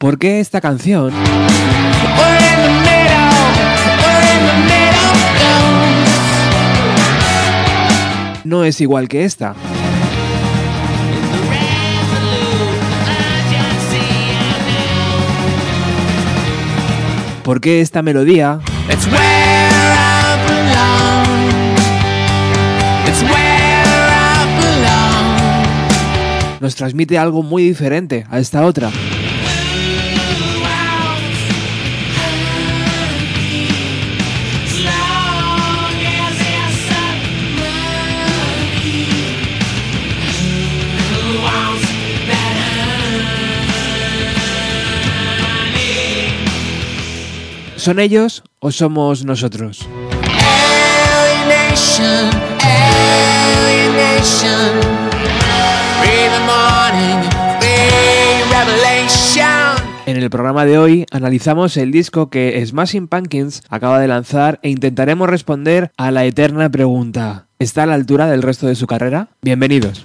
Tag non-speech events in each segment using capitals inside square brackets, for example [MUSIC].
¿Por qué esta canción no es igual que esta? ¿Por qué esta melodía nos transmite algo muy diferente a esta otra? ¿Son ellos o somos nosotros? En el programa de hoy analizamos el disco que Smashing Pumpkins acaba de lanzar e intentaremos responder a la eterna pregunta ¿Está a la altura del resto de su carrera? Bienvenidos.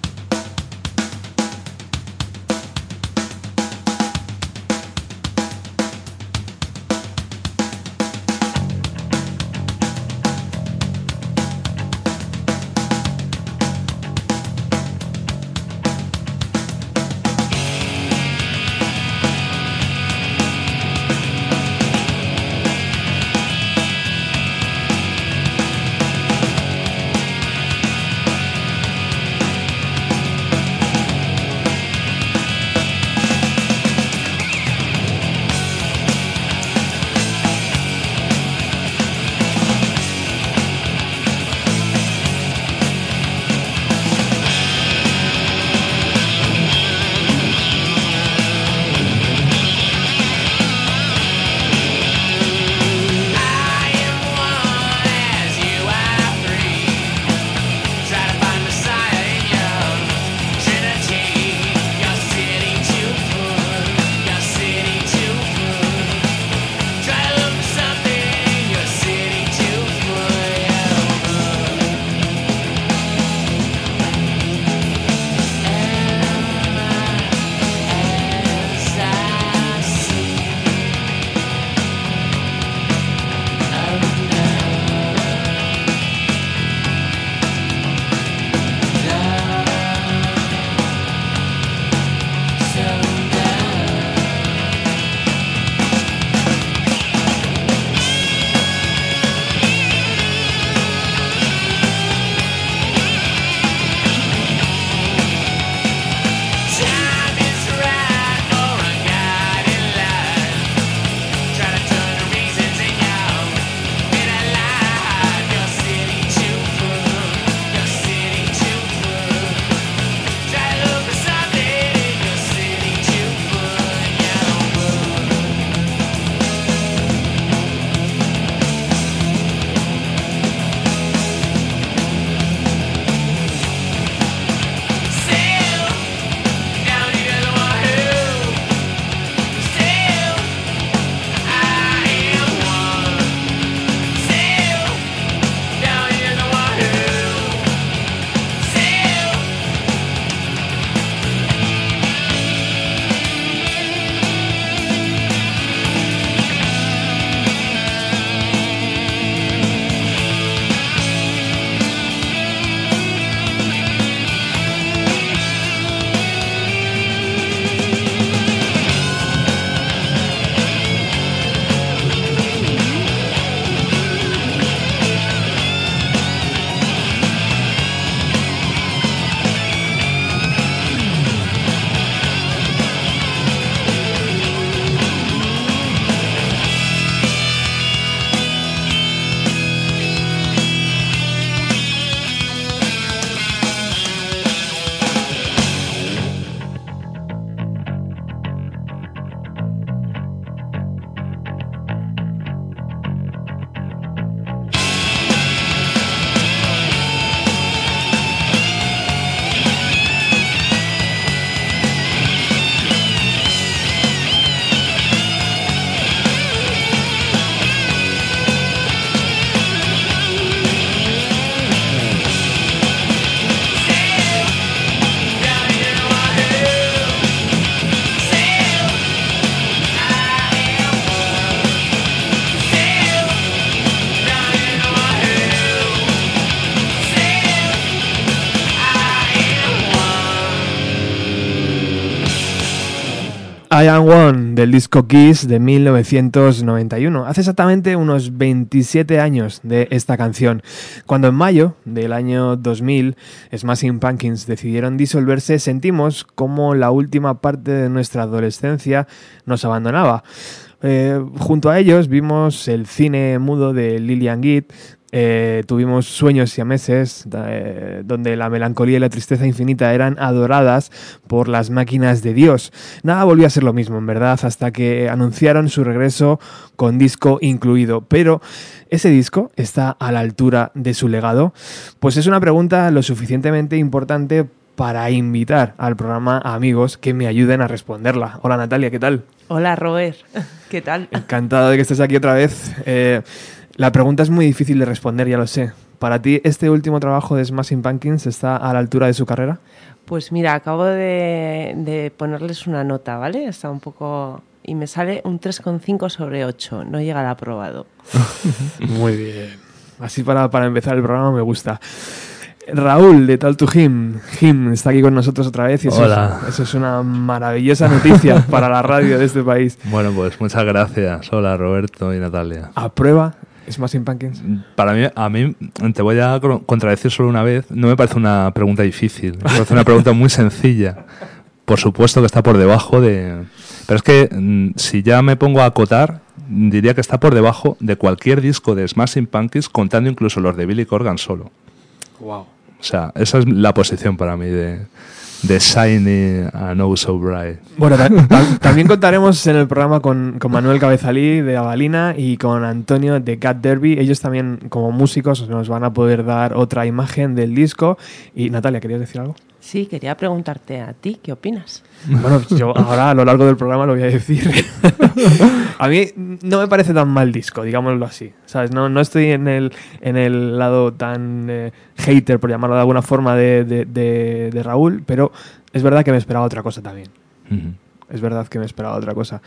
I Am One del disco Kiss de 1991. Hace exactamente unos 27 años de esta canción. Cuando en mayo del año 2000 Smashing Pumpkins decidieron disolverse, sentimos como la última parte de nuestra adolescencia nos abandonaba. Eh, junto a ellos vimos el cine mudo de Lillian Gitt, eh, tuvimos sueños y a meses eh, donde la melancolía y la tristeza infinita eran adoradas por las máquinas de Dios. Nada volvió a ser lo mismo, en verdad, hasta que anunciaron su regreso con disco incluido. Pero ¿ese disco está a la altura de su legado? Pues es una pregunta lo suficientemente importante para invitar al programa a amigos que me ayuden a responderla. Hola Natalia, ¿qué tal? Hola Robert, [LAUGHS] ¿qué tal? Encantado de que estés aquí otra vez. Eh, la pregunta es muy difícil de responder, ya lo sé. ¿Para ti este último trabajo de Smashing Pumpkins está a la altura de su carrera? Pues mira, acabo de, ponerles una nota, ¿vale? Está un poco... Y me sale un 3,5 sobre 8. No llega al aprobado. [LAUGHS] muy bien. Así para, para empezar el programa me gusta. Raúl de Tal to Him. Him está aquí con nosotros otra vez y eso, Hola. Es, eso es una maravillosa noticia [LAUGHS] para la radio de este país. Bueno, pues muchas gracias. Hola Roberto y Natalia. ¿Aprueba Smashing Pumpkins? Para mí, a mí, te voy a contradecir solo una vez. No me parece una pregunta difícil. Me parece una pregunta muy sencilla. Por supuesto que está por debajo de... Pero es que mm, si ya me pongo a acotar, diría que está por debajo de cualquier disco de Smashing Pumpkins, contando incluso los de Billy Corgan solo. Wow. O sea, esa es la posición para mí de, de Shiny a No So Bright. Bueno, [LAUGHS] también contaremos en el programa con, con, Manuel Cabezalí de Avalina y con Antonio de Cat Derby. Ellos también, como músicos, nos van a poder dar otra imagen del disco. Y Natalia, ¿querías decir algo? Sí, quería preguntarte a ti, ¿qué opinas? Bueno, yo ahora a lo largo del programa lo voy a decir. [LAUGHS] a mí no me parece tan mal disco, digámoslo así. ¿Sabes? No, no estoy en el, en el lado tan eh, hater, por llamarlo de alguna forma, de, de, de, Raúl, pero es verdad que me esperaba otra cosa también. Es verdad que me esperaba otra cosa.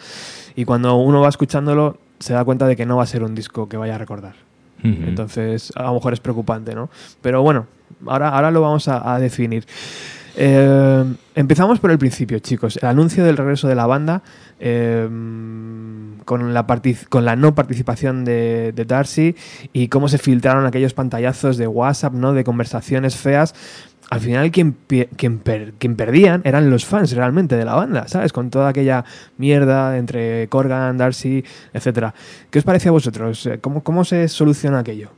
Y cuando uno va escuchándolo, se da cuenta de que no va a ser un disco que vaya a recordar. Entonces, a lo mejor es preocupante, ¿no? Pero bueno, ahora, ahora lo vamos a, definir. Eh, empezamos por el principio, chicos. El anuncio del regreso de la banda eh, con, la no participación de, Darcy y cómo se filtraron aquellos pantallazos de WhatsApp, ¿no? De conversaciones feas al final quien, perdían eran los fans realmente de la banda, ¿sabes? Con toda aquella mierda entre Corgan, Darcy, etc. ¿Qué os parece a vosotros? ¿Cómo, cómo se soluciona aquello?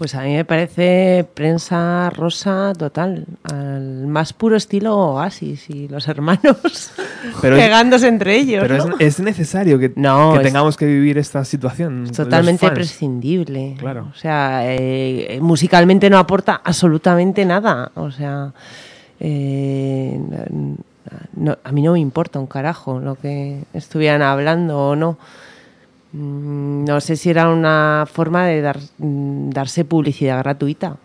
Pues a mí me parece prensa rosa total, al más puro estilo Oasis y los hermanos [LAUGHS] pegándose entre ellos. Pero es, necesario que, tengamos que vivir esta situación. Es totalmente prescindible. Claro. O sea, eh, musicalmente no aporta absolutamente nada. O sea, eh, a mí no me importa un carajo lo que estuvieran hablando o no. Mm, no sé si era una forma de dar, mm, darse publicidad gratuita,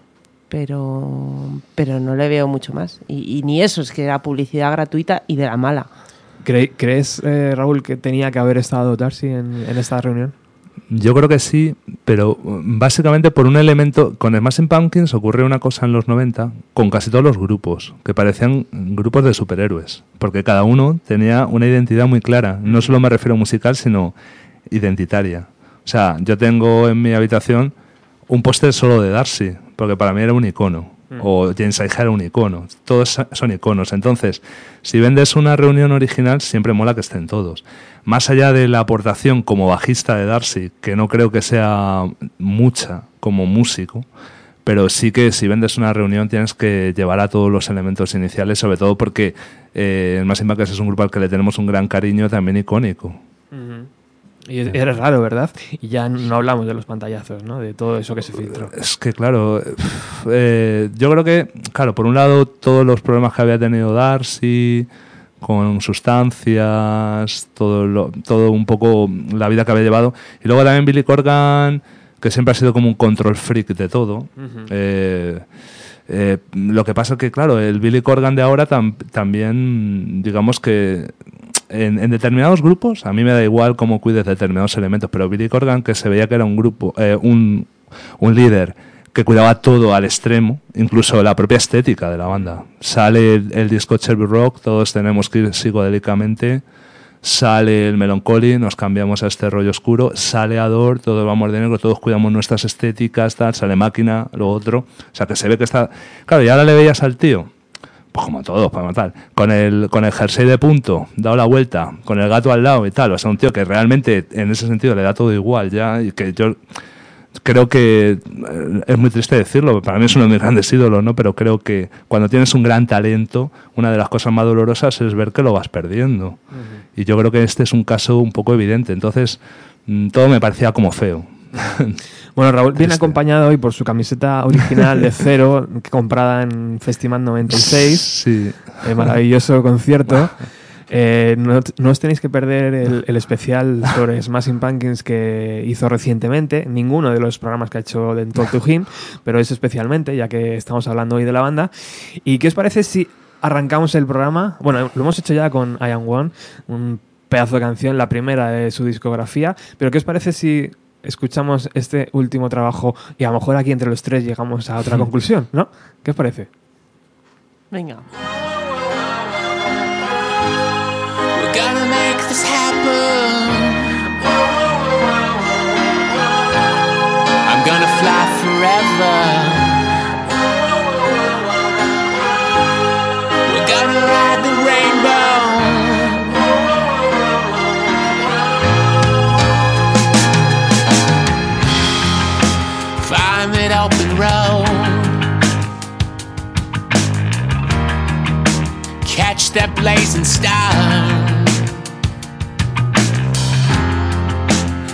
pero, pero no le veo mucho más. Y, ni eso, es que era publicidad gratuita y de la mala. ¿Crees, eh, Raúl, que tenía que haber estado Darcy en, esta reunión? Yo creo que sí, pero mm, básicamente por un elemento, con Smashing Pumpkins ocurre una cosa en los 90 con casi todos los grupos, que parecían grupos de superhéroes, porque cada uno tenía una identidad muy clara, no solo me refiero a musical, sino identitaria. O sea, yo tengo en mi habitación un póster solo de Darcy, porque para mí era un icono. Mm. O James Iha era un icono. Todos son iconos. Entonces, si vendes una reunión original, siempre mola que estén todos. Más allá de la aportación como bajista de Darcy, que no creo que sea mucha como músico, pero sí que si vendes una reunión tienes que llevar a todos los elementos iniciales, sobre todo porque eh, el que es un grupo al que le tenemos un gran cariño también icónico. Y era raro, ¿verdad? Y ya no hablamos de los pantallazos, ¿no? De todo eso que se filtró. Es que, claro, eh, yo creo que, claro, por un lado, todos los problemas que había tenido Darcy con sustancias, todo, todo un poco la vida que había llevado. Y luego también Billy Corgan, que siempre ha sido como un control freak de todo. Eh, eh, lo que pasa es que, claro, el Billy Corgan de ahora también, digamos que en, determinados grupos, a mí me da igual cómo cuides determinados elementos, pero Billy Corgan, que se veía que era un grupo, eh, un, un líder que cuidaba todo al extremo, incluso la propia estética de la banda. Sale el, disco Cherry Rock, todos tenemos que ir psicodélicamente, sale el Melancholy, nos cambiamos a este rollo oscuro, sale Ador, todos vamos de negro, todos cuidamos nuestras estéticas, tal, sale Máquina, lo otro. O sea, que se ve que está... Claro, y ahora le veías al tío, pues como todos, para matar, con el, con el jersey de punto, dado la vuelta, con el gato al lado y tal, o sea, un tío que realmente en ese sentido le da todo igual ya, y que yo creo que eh, es muy triste decirlo, para mí es uno de mis grandes ídolos, ¿no? Pero creo que cuando tienes un gran talento, una de las cosas más dolorosas es ver que lo vas perdiendo. Y yo creo que este es un caso un poco evidente. Entonces, mm, todo me parecía como feo. [LAUGHS] Bueno, Raúl viene acompañado hoy por su camiseta original de cero, [LAUGHS] comprada en Festival 96. Sí. Eh, maravilloso concierto. [LAUGHS] Eh, no, os tenéis que perder el, especial sobre Smashing Pumpkins que hizo recientemente, ninguno de los programas que ha hecho de Talk to Him, pero es especialmente, ya que estamos hablando hoy de la banda. ¿Y qué os parece si arrancamos el programa? Bueno, lo hemos hecho ya con I Am One, un pedazo de canción, la primera de su discografía, pero ¿qué os parece si escuchamos este último trabajo y a lo mejor aquí entre los tres llegamos a otra [LAUGHS] conclusión, ¿no? ¿Qué os parece? Venga. gonna make this happen. I'm gonna fly forever. Catch that blazing star.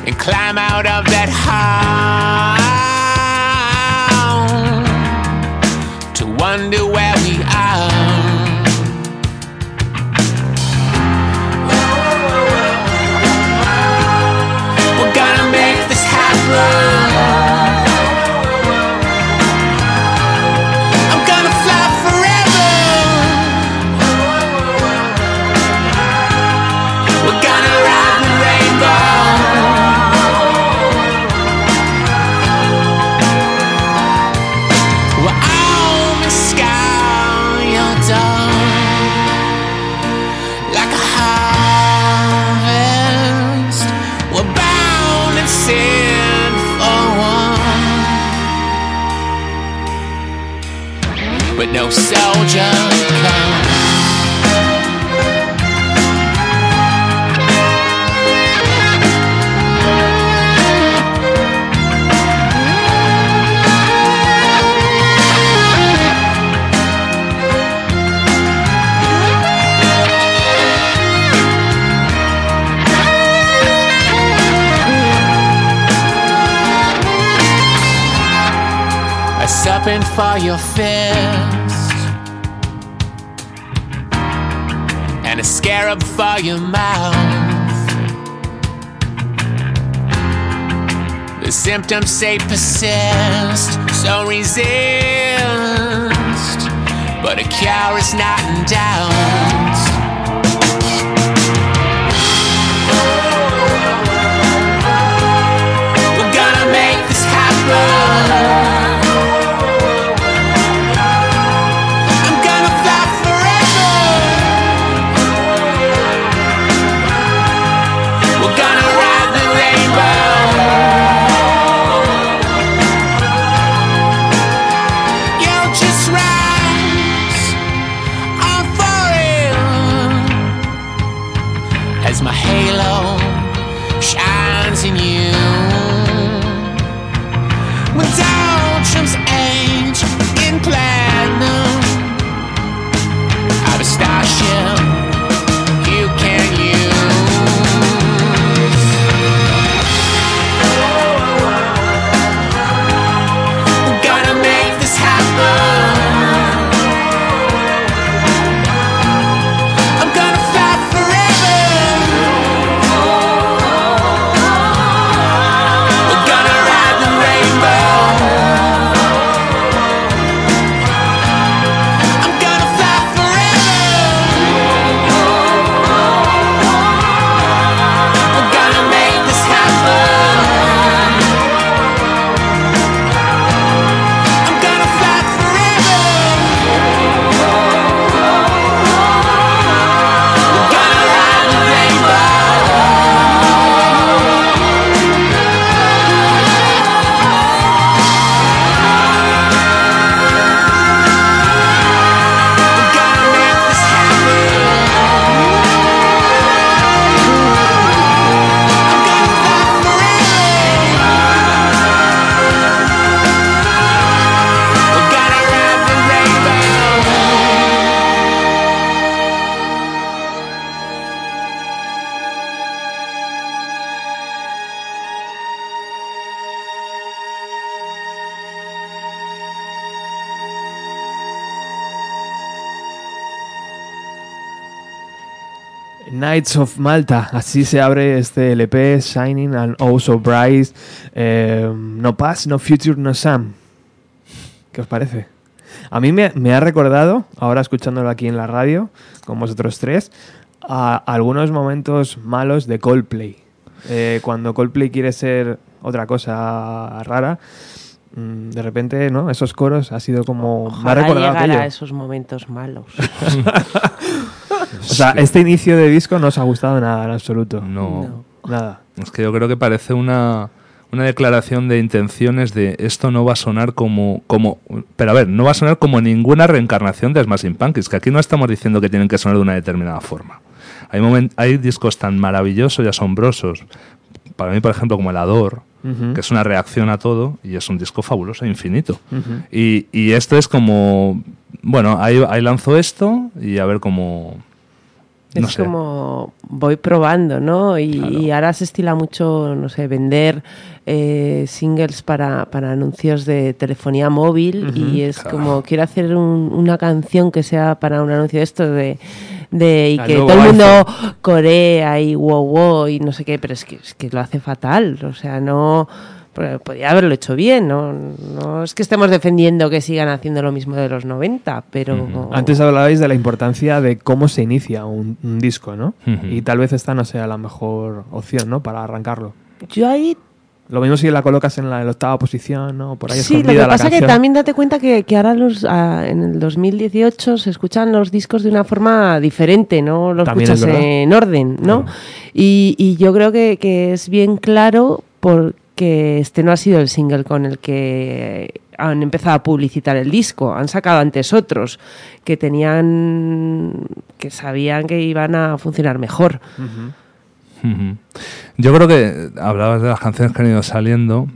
and climb out of that hole your mouth. The symptoms say persist, so resist. But a cure is not in doubt. Knights of Malta, así se abre este LP, Shining and Oh So Bright. Eh, no Past, No Future, No Sam. ¿Qué os parece? A mí me, me ha recordado, ahora escuchándolo aquí en la radio, con vosotros tres, a algunos momentos malos de Coldplay. Eh, cuando Coldplay quiere ser otra cosa rara, mm, de repente, ¿no? Esos coros ha sido como... me ha Ojalá recordado a esos momentos malos. [LAUGHS] [LAUGHS] O sea, este inicio de disco no os ha gustado nada en absoluto. No. No. Nada. Es que yo creo que parece una, una declaración de intenciones de esto no va a sonar como, como... Pero a ver, no va a sonar como ninguna reencarnación de Smashing Pumpkins, que aquí no estamos diciendo que tienen que sonar de una determinada forma. Hay, momen- hay discos tan maravillosos y asombrosos, para mí, por ejemplo, como El Ador, Ujú. que es una reacción a todo y es un disco fabuloso e infinito. Y, y esto es como, bueno, ahí, ahí lanzo esto y a ver cómo... No es sé. como voy probando, ¿no? Y, Claro. y ahora se estila mucho, no sé, vender eh, singles para, para anuncios de telefonía móvil y es Claro. como quiero hacer un- una canción que sea para un anuncio de esto de, de y Al que todo el mundo iPhone. corea y wow wow y no sé qué, pero es que, es que lo hace fatal, o sea, no podría haberlo hecho bien, ¿no? no es que estemos defendiendo que sigan haciendo lo mismo de los 90, pero. Antes hablabais de la importancia de cómo se inicia un, un disco, ¿no? Y tal vez esta no sea la mejor opción, ¿no? Para arrancarlo. yo ahí Lo mismo si la colocas en la, en la octava posición, ¿no? Por ahí Sí, lo que pasa es que también date cuenta que, que ahora los, ah, en el 2018 se escuchan los discos de una forma diferente, no los También es escuchas en orden, ¿no? Y, y yo creo que, que es bien claro porque este no ha sido el single con el que han empezado a publicitar el disco, han sacado antes otros que tenían, que sabían que iban a funcionar mejor. Yo creo que hablabas de las canciones que han ido saliendo.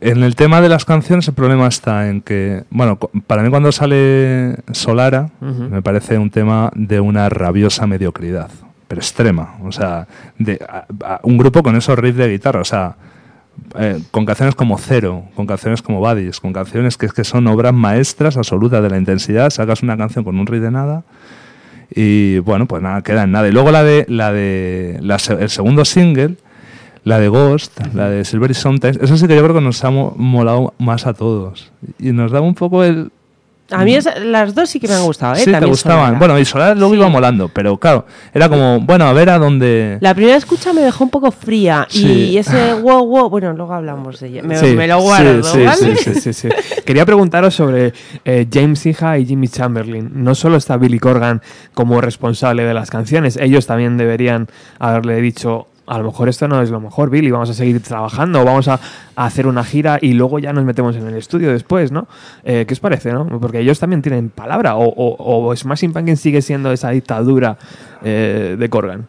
En el tema de las canciones el problema está en que, bueno, para mí cuando sale Solara me parece un tema de una rabiosa mediocridad, pero extrema. O sea, de a- a- un grupo con esos riffs de guitarra, o sea, eh, con canciones como Cero, con canciones como Buddies, con canciones que, que son obras maestras absolutas de la intensidad, sacas una canción con un riff de nada y bueno, pues nada, queda en nada. Y luego la de la de la el segundo single, la de Ghost, la de Silvery Sometimes, eso sí que yo creo que nos ha mo- molado más a todos. Y nos daba un poco el A mí es- las dos sí que me han gustado, ¿eh? Sí, te También gustaban. Sonora. Bueno, y Solar luego Sí. iba molando, pero claro, era como, bueno, a ver a dónde. La primera escucha me dejó un poco fría Sí. y ese wow wow, bueno, luego hablamos de ella. Me, Sí, me lo guardo, sí, sí, ¿vale? sí, sí, sí, sí. [LAUGHS] Quería preguntaros sobre eh, James Hija y Jimmy Chamberlain. No solo está Billy Corgan como responsable de las canciones, ellos también deberían haberle dicho. A lo mejor esto no es lo mejor, Billy. Vamos a seguir trabajando, vamos a, a hacer una gira y luego ya nos metemos en el estudio después, ¿no? Eh, ¿Qué os parece, no? Porque ellos también tienen palabra. O, o, o Smashing Pumpkins sigue siendo esa dictadura eh, de Corgan.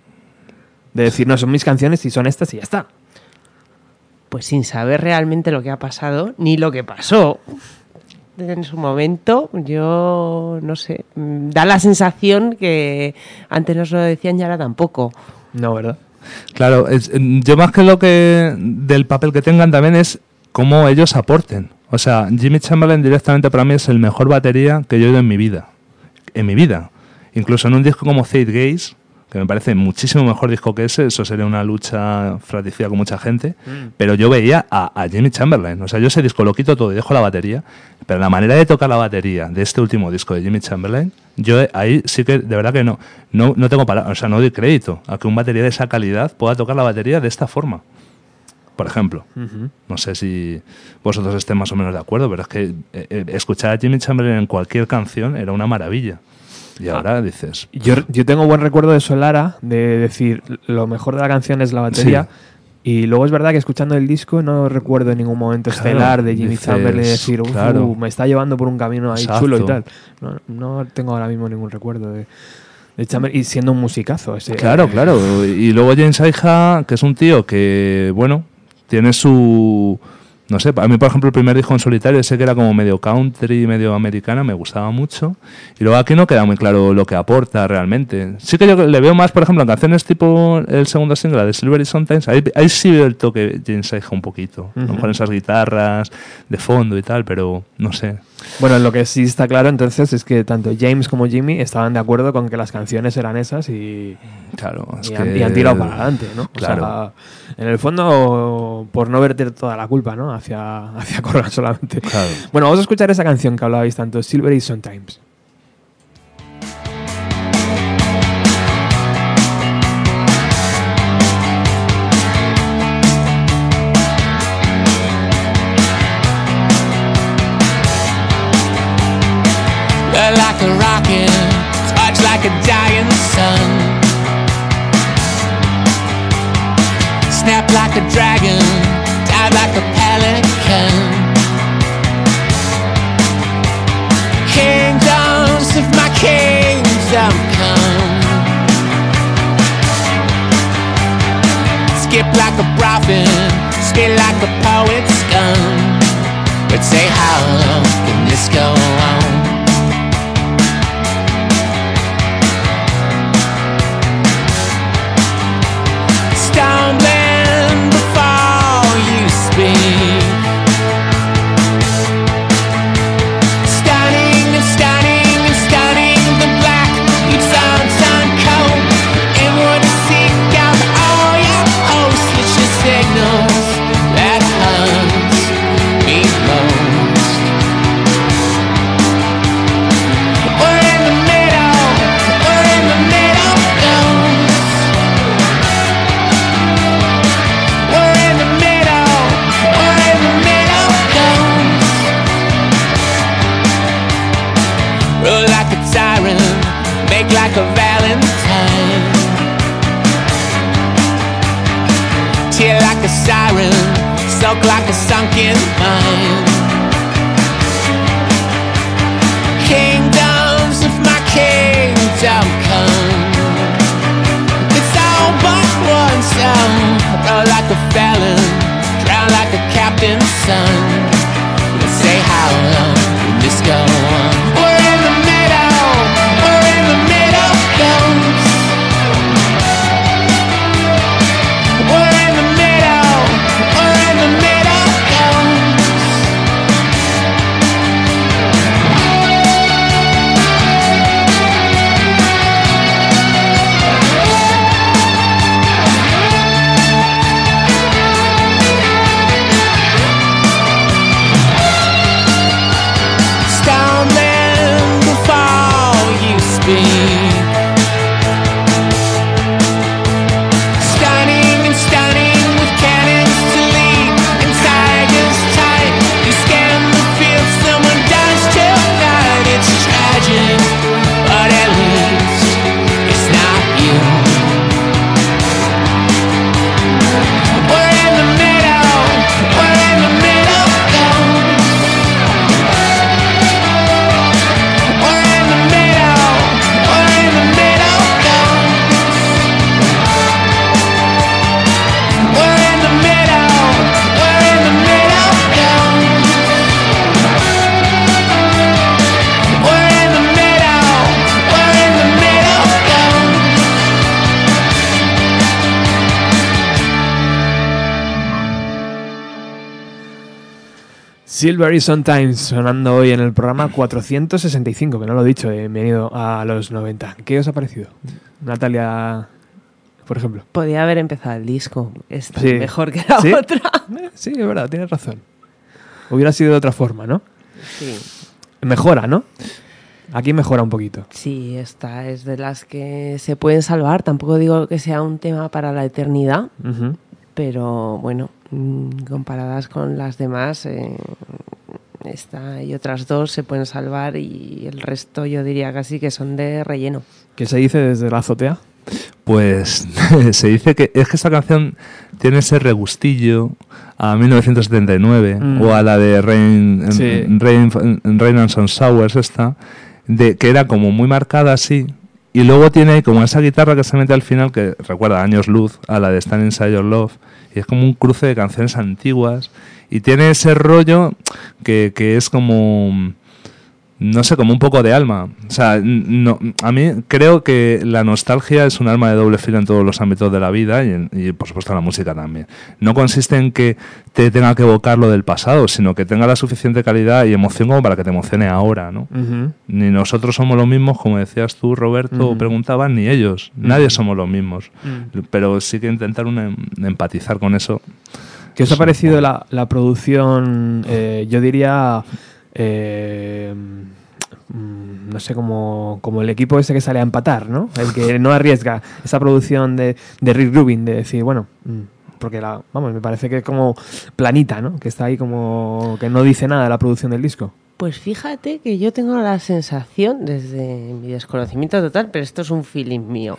De decir, no, son mis canciones y son estas y ya está. Pues sin saber realmente lo que ha pasado ni lo que pasó en su momento, yo no sé, mm, da la sensación que antes nos lo decían y ahora tampoco. No, ¿verdad? Claro, es- yo más que lo que del papel que tengan también es cómo ellos aporten. O sea, Jimmy Chamberlain directamente para mí es el mejor batería que yo he oído en mi vida. En mi vida. Incluso en un disco como Fate Gaze, que me parece muchísimo mejor disco que ese, eso sería una lucha fratricida con mucha gente, pero yo veía a, a Jimmy Chamberlain. O sea, yo ese disco lo quito todo y dejo la batería, pero la manera de tocar la batería de este último disco de Jimmy Chamberlain, yo eh, ahí sí que de verdad que no, no, no tengo palabras, o sea, no doy crédito a que un batería de esa calidad pueda tocar la batería de esta forma. Por ejemplo, no sé si vosotros estén más o menos de acuerdo, pero es que eh, eh, escuchar a Jimmy Chamberlain en cualquier canción era una maravilla. Y ahora dices, Yo, yo tengo buen recuerdo de Solara, de decir lo mejor de la canción es la batería. Y luego es verdad que escuchando el disco no recuerdo en ningún momento Claro, estelar de Jimmy Chamberlain decir, "Uf, claro. me está llevando por un camino ahí Exacto. chulo y tal. No, no tengo ahora mismo ningún recuerdo de, de Chamberlain. Y siendo un musicazo ese. Claro, eh, claro. Y luego James Aija, que es un tío que, bueno, tiene su no sé, a mí por ejemplo el primer disco en solitario, ese que era como medio country, medio americana, me gustaba mucho. Y luego aquí no queda muy claro lo que aporta realmente. Sí que yo le veo más, por ejemplo, en canciones tipo el segundo single de Silvery Sometimes, ahí, ahí sí veo el toque James Iha un poquito, ¿no? Ujú. con esas guitarras de fondo y tal, pero no sé. Bueno, lo que sí está claro entonces es que tanto James como Jimmy estaban de acuerdo con que las canciones eran esas y, Claro, es y, que... han, y han tirado para adelante, ¿no? O Claro. sea, en el fondo, por no verter toda la culpa, ¿no? Hacia, hacia Corgan solamente. Claro. Bueno, vamos a escuchar esa canción que hablabais tanto, Silvery Sometimes. Look like a rocket, touch like a dying sun. Snap like a dragon, Silvery Sometimes sonando hoy en el programa 465, que no lo he dicho, eh, bienvenido a los 90. ¿Qué os ha parecido? Natalia, por ejemplo. Podía haber empezado el disco. Está Sí. mejor que la ¿Sí? otra. [LAUGHS] Sí, es verdad, tienes razón. Hubiera sido de otra forma, ¿no? Sí. Mejora, ¿no? Aquí mejora un poquito. Sí, esta es de las que se pueden salvar. Tampoco digo que sea un tema para la eternidad, pero bueno, comparadas con las demás, eh, esta y otras dos se pueden salvar y el resto yo diría casi que son de relleno. ¿Qué se dice desde la azotea? Pues [LAUGHS] se dice que es que esta canción tiene ese regustillo a 1979 Mm. o a la de Rain, Sí. Rain, Rain and Sun Sours esta, de, que era como muy marcada así y luego tiene como esa guitarra que se mete al final que recuerda Años Luz a la de Stand Inside Your Love. Y es como un cruce de canciones antiguas. Y tiene ese rollo que, que es como no sé, como un poco de alma. O sea, no, a mí creo que la nostalgia es un arma de doble filo en todos los ámbitos de la vida y, en- y, por supuesto en la música también. No consiste en que te tenga que evocar lo del pasado, sino que tenga la suficiente calidad y emoción como para que te emocione ahora, ¿no? Ni nosotros somos los mismos, como decías tú, Roberto, o Ujú. preguntabas, ni ellos. Nadie somos los mismos. Pero sí que intentar em- empatizar con eso. ¿Qué os ha parecido la, la producción, eh, yo diría, eh, mm, no sé, como, como el equipo ese que sale a empatar, ¿no? El que no arriesga esa producción de, de Rick Rubin, de decir, bueno, mm, porque la, vamos, me parece que es como planita, ¿no? Que está ahí como que no dice nada de la producción del disco. Pues fíjate que yo tengo la sensación, desde mi desconocimiento total, pero esto es un feeling mío,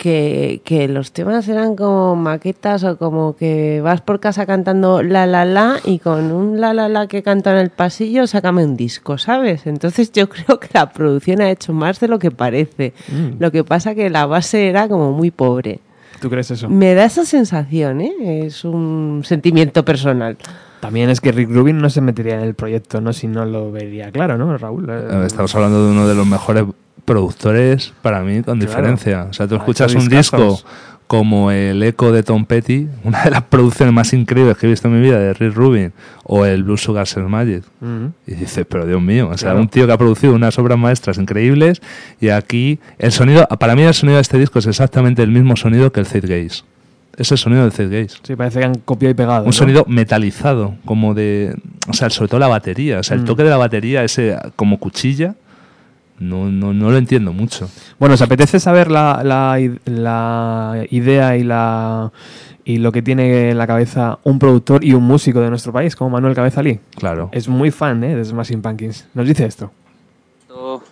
que, que los temas eran como maquetas o como que vas por casa cantando la la la y con un la la la que canta en el pasillo, sácame un disco, ¿sabes? Entonces yo [LAUGHS] creo que la producción ha hecho más de lo que parece. Mm. Lo que pasa que la base era como muy pobre. ¿Tú crees eso? Me da esa sensación, ¿eh? Es un sentimiento personal. También es que Rick Rubin no se metería en el proyecto, ¿no? Si no lo vería claro, ¿no, Raúl? Estamos hablando de uno de los mejores productores para mí, con Claro. diferencia. O sea, tú Ha escuchas un disco como el Eco de Tom Petty, [LAUGHS] una de las producciones más increíbles que he visto en mi vida de Rick Rubin, o el Blue Sugar Sex Magic. Y dices, pero Dios mío, o sea, Claro. un tío que ha producido unas obras maestras increíbles y aquí el sonido, para mí el sonido de este disco es exactamente el mismo sonido que el Zed Gaze. Es el sonido del Zed Gaze. Sí, parece que han copiado y pegado. Un ¿no? sonido metalizado, como de. O sea, sobre todo la batería. O sea, el Mm. toque de la batería, ese como cuchilla, no, no, no lo entiendo mucho. Bueno, ¿os apetece saber la, la, idea y la y lo que tiene en la cabeza un productor y un músico de nuestro país, como Manuel Cabezalí? Claro. Es muy fan ¿eh? de Smashing Pumpkins. Nos dice esto.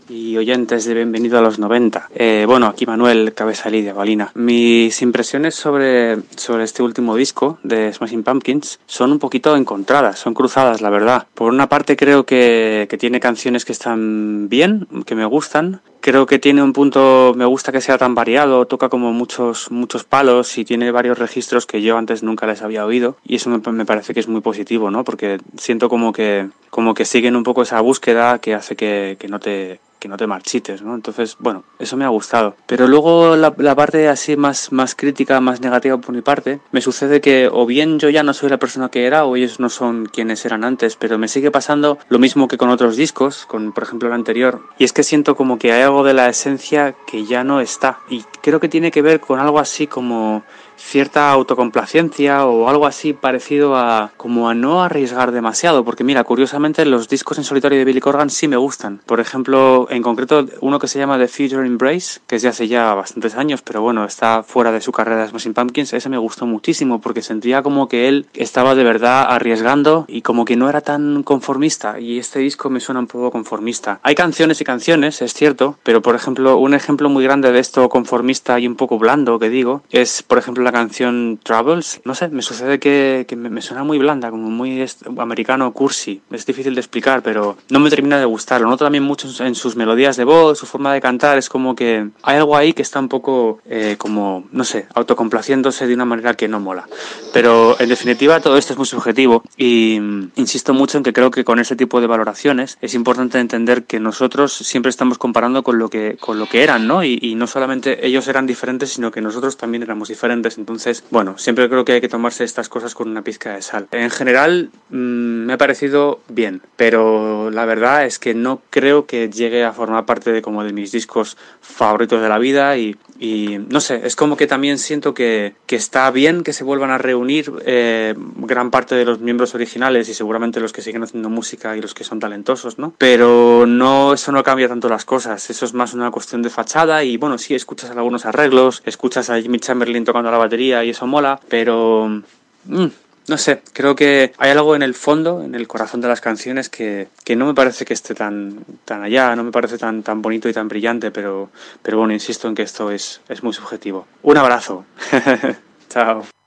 Y oyentes de Bienvenido a los 90. Eh, bueno, aquí Manuel Cabezalí de Balina. Mis impresiones sobre, sobre este último disco de Smashing Pumpkins son un poquito encontradas, son cruzadas, la verdad. Por una parte creo que, que tiene canciones que están bien, que me gustan. Creo que tiene un punto, me gusta que sea tan variado, toca como muchos, muchos palos y tiene varios registros que yo antes nunca les había oído. Y eso me, parece que es muy positivo, ¿no? Porque siento como que, como que siguen un poco esa búsqueda que hace que, que no te, que no te marchites, ¿no? Entonces, bueno, eso me ha gustado. Pero luego la, parte así más, más crítica, más negativa por mi parte, me sucede que o bien yo ya no soy la persona que era o ellos no son quienes eran antes, pero me sigue pasando lo mismo que con otros discos, con por ejemplo el anterior, y es que siento como que hay algo de la esencia que ya no está. Y creo que tiene que ver con algo así como cierta autocomplacencia o algo así parecido a como a no arriesgar demasiado porque mira curiosamente los discos en solitario de Billy Corgan sí me gustan. Por ejemplo en concreto uno que se llama The Future Embrace que es de hace ya bastantes años pero bueno está fuera de su carrera de Smashing Pumpkins ese me gustó muchísimo porque sentía como que él estaba de verdad arriesgando y como que no era tan conformista y este disco me suena un poco conformista. Hay canciones y canciones es cierto pero por ejemplo un ejemplo muy grande de esto conformista y un poco blando que digo es por ejemplo la canción Troubles, no sé, me sucede que, que me, me suena muy blanda, como muy americano cursi. Es difícil de explicar, pero no me termina de gustar. Lo noto también mucho en, su- en sus melodías de voz, su forma de cantar. Es como que hay algo ahí que está un poco eh, como, no sé, autocomplaciéndose de una manera que no mola. Pero en definitiva todo esto es muy subjetivo y mm, insisto mucho en que creo que con ese tipo de valoraciones es importante entender que nosotros siempre estamos comparando con lo que, con lo que eran, ¿no? Y, y no solamente ellos eran diferentes, sino que nosotros también éramos diferentes. Entonces, bueno, siempre creo que hay que tomarse estas cosas con una pizca de sal. En general, mm, me ha parecido bien, pero la verdad es que no creo que llegue a formar parte de como de mis discos favoritos de la vida y, y no sé, es como que también siento que, que está bien que se vuelvan a reunir eh, gran parte de los miembros originales y seguramente los que siguen haciendo música y los que son talentosos, ¿no? Pero no, eso no cambia tanto las cosas, eso es más una cuestión de fachada y bueno, sí, escuchas algunos arreglos, escuchas a Jimmy Chamberlain tocando la y eso mola, pero... mm, no sé, creo que hay algo en el fondo, en el corazón de las canciones que, que no me parece que esté tan, tan allá, no me parece tan, tan bonito y tan brillante, pero, pero bueno, insisto en que esto es, es muy subjetivo. Un abrazo. [LAUGHS] Chao.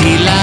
See love,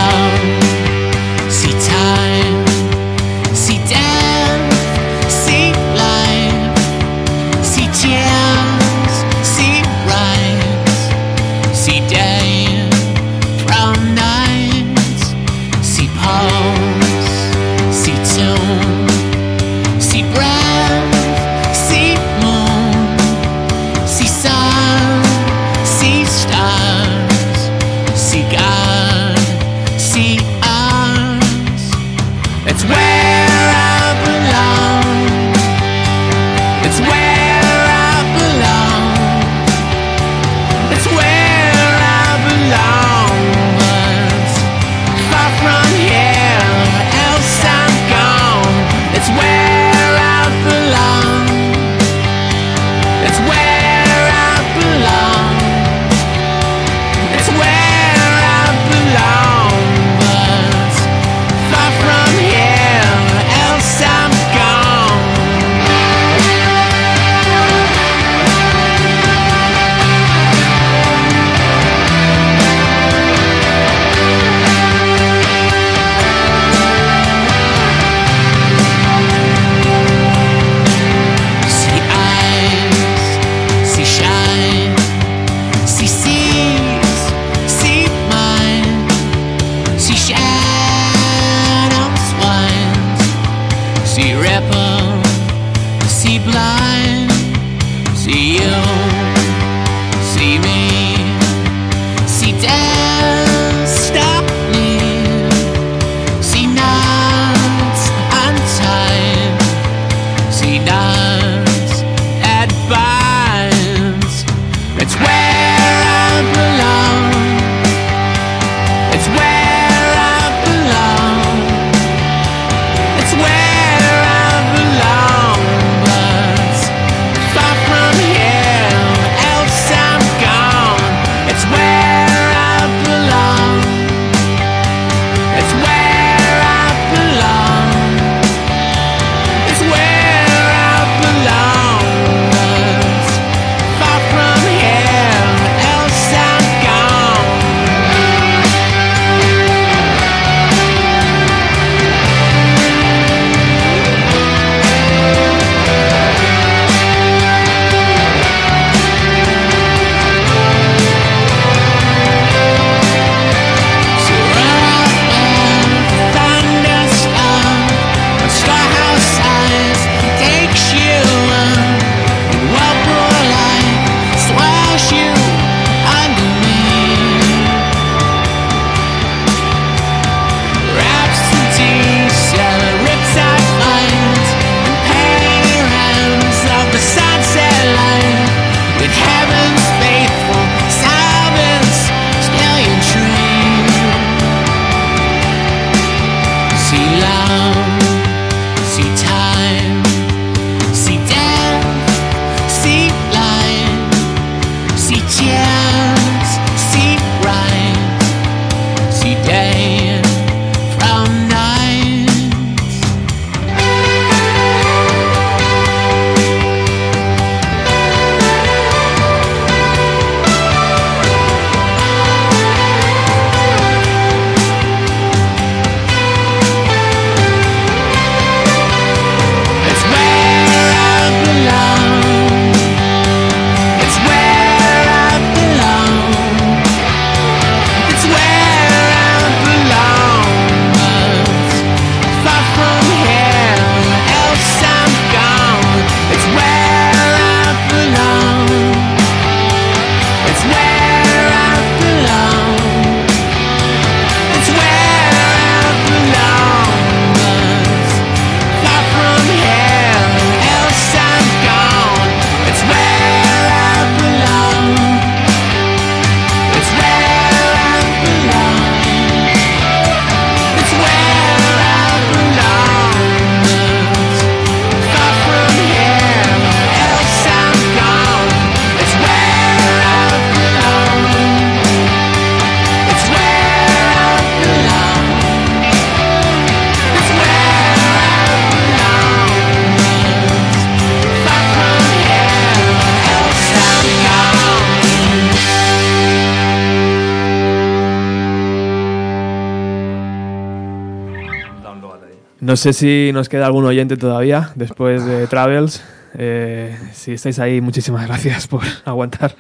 sé si nos queda algún oyente todavía después de Travels. Eh, si estáis ahí, muchísimas gracias por [LAUGHS] aguantar.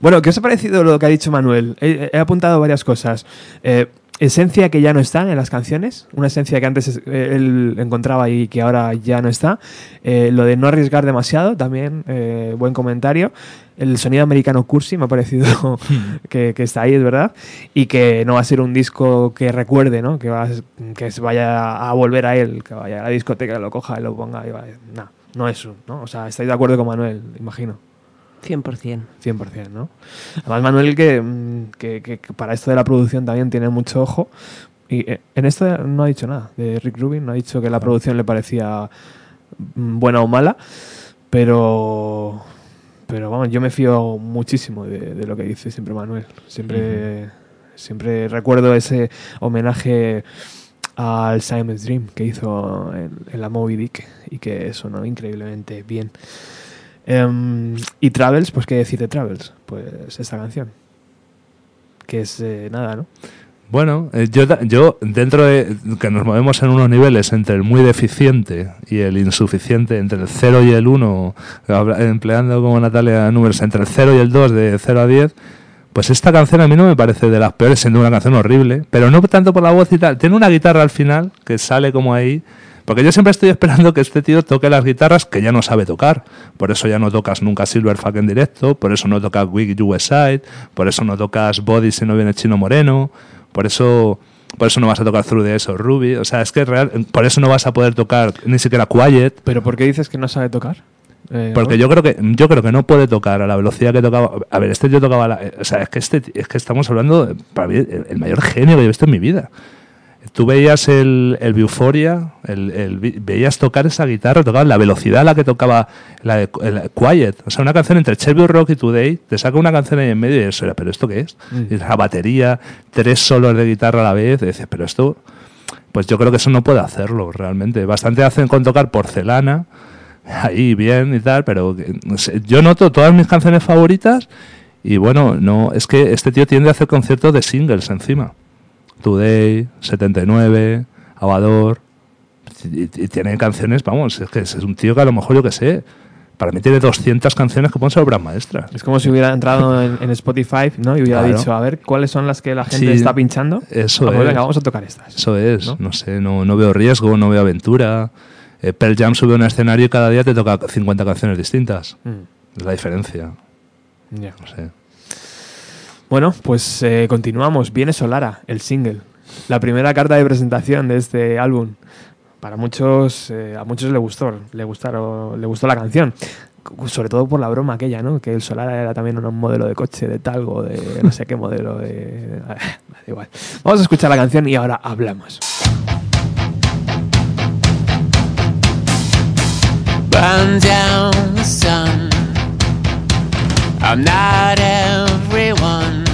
Bueno, ¿qué os ha parecido lo que ha dicho Manuel? He, he apuntado varias cosas. Esencia que ya no está en las canciones, una esencia que antes eh, él encontraba y que ahora ya no está. Eh, lo de no arriesgar demasiado, también eh, buen comentario. El sonido americano cursi me ha parecido [LAUGHS] que, que está ahí, es verdad. Y que no va a ser un disco que recuerde, ¿no? Que, va que se vaya a volver a él, que vaya a la discoteca, lo coja y lo ponga. Y vaya. No, no es eso, ¿no? O sea, estáis de acuerdo con Manuel, imagino. 100%. 100%, ¿no? Además, Manuel, que, mm, que- que- que para esto de la producción también tiene mucho ojo. Y eh, en esto no ha dicho nada de Rick Rubin, no ha dicho que la producción le parecía mm, buena o mala, pero, pero vamos, yo me fío muchísimo de, de lo que dice siempre Manuel. Siempre, siempre recuerdo ese homenaje al Simon's Dream que hizo en, en la Moby Dick y que sonó increíblemente bien. Em, y Travels, pues qué decir de Travels, pues esta canción. Que es eh, nada, ¿no? Bueno, eh, yo, yo dentro de que nos movemos en unos niveles entre el muy deficiente y el insuficiente, entre el 0 y el 1, habla- empleando como Natalia números entre el 0 y el 2 de 0 a 10, pues esta canción a mí no me parece de las peores, siendo una canción horrible, pero no tanto por la voz y tal. Tiene una guitarra al final que sale como ahí. Porque yo siempre estoy esperando que este tío toque las guitarras que ya no sabe tocar. Por eso ya no tocas nunca Silverfuck en directo, por eso no tocas Wig US Side, por eso no tocas Body si no viene Chino Moreno, por eso por eso no vas a tocar Through the Eyes of Ruby. O sea, es que real, por eso no vas a poder tocar ni siquiera Quiet. ¿Pero por qué dices que no sabe tocar? Eh, Porque ¿no? yo creo que yo creo que no puede tocar a la velocidad que tocaba. A ver, este tío tocaba, la- o sea, es que este es que estamos hablando para mí el, el mayor genio que yo he visto en mi vida. Tú veías el, el Euphoria, el, el veías tocar esa guitarra, tocaba la velocidad a la que tocaba la de el Quiet. O sea, una canción entre Cherry Rock y Today, te saca una canción ahí en medio y eso era, ¿pero esto qué es? Mm. La batería, tres solos de guitarra a la vez, y dices, pero esto, pues yo creo que eso no puede hacerlo realmente. Bastante hacen con tocar porcelana, ahí bien y tal, pero que, no sé, yo noto todas mis canciones favoritas y bueno, no es que este tío tiende a hacer conciertos de singles encima. Today, 79, Avador, y, y tiene canciones, vamos, es que es un tío que a lo mejor yo que sé, para mí tiene 200 canciones que pueden ser obras maestras. Es como si hubiera entrado en, en Spotify ¿no? y hubiera Claro. dicho, a ver, ¿cuáles son las que la gente Sí, está pinchando? eso Ah, pues es. venga, vamos a tocar estas. Eso es, ¿No? ¿no? sé, no, no veo riesgo, no veo aventura. Eh, Pearl Jam sube a un escenario y cada día te toca 50 canciones distintas. Mm, Es la diferencia, ya. no sé. Bueno, pues eh, continuamos. Viene Solara, el single. La primera carta de presentación de este álbum. Para muchos, eh, a muchos le gustó, le gustaron, le gustó la canción. Sobre todo por la broma aquella, ¿no? Que el Solara era también un modelo de coche, de talgo, de no sé qué modelo, de... [LAUGHS] igual. Vamos a escuchar la canción y ahora hablamos. down sun. I'm not everyone.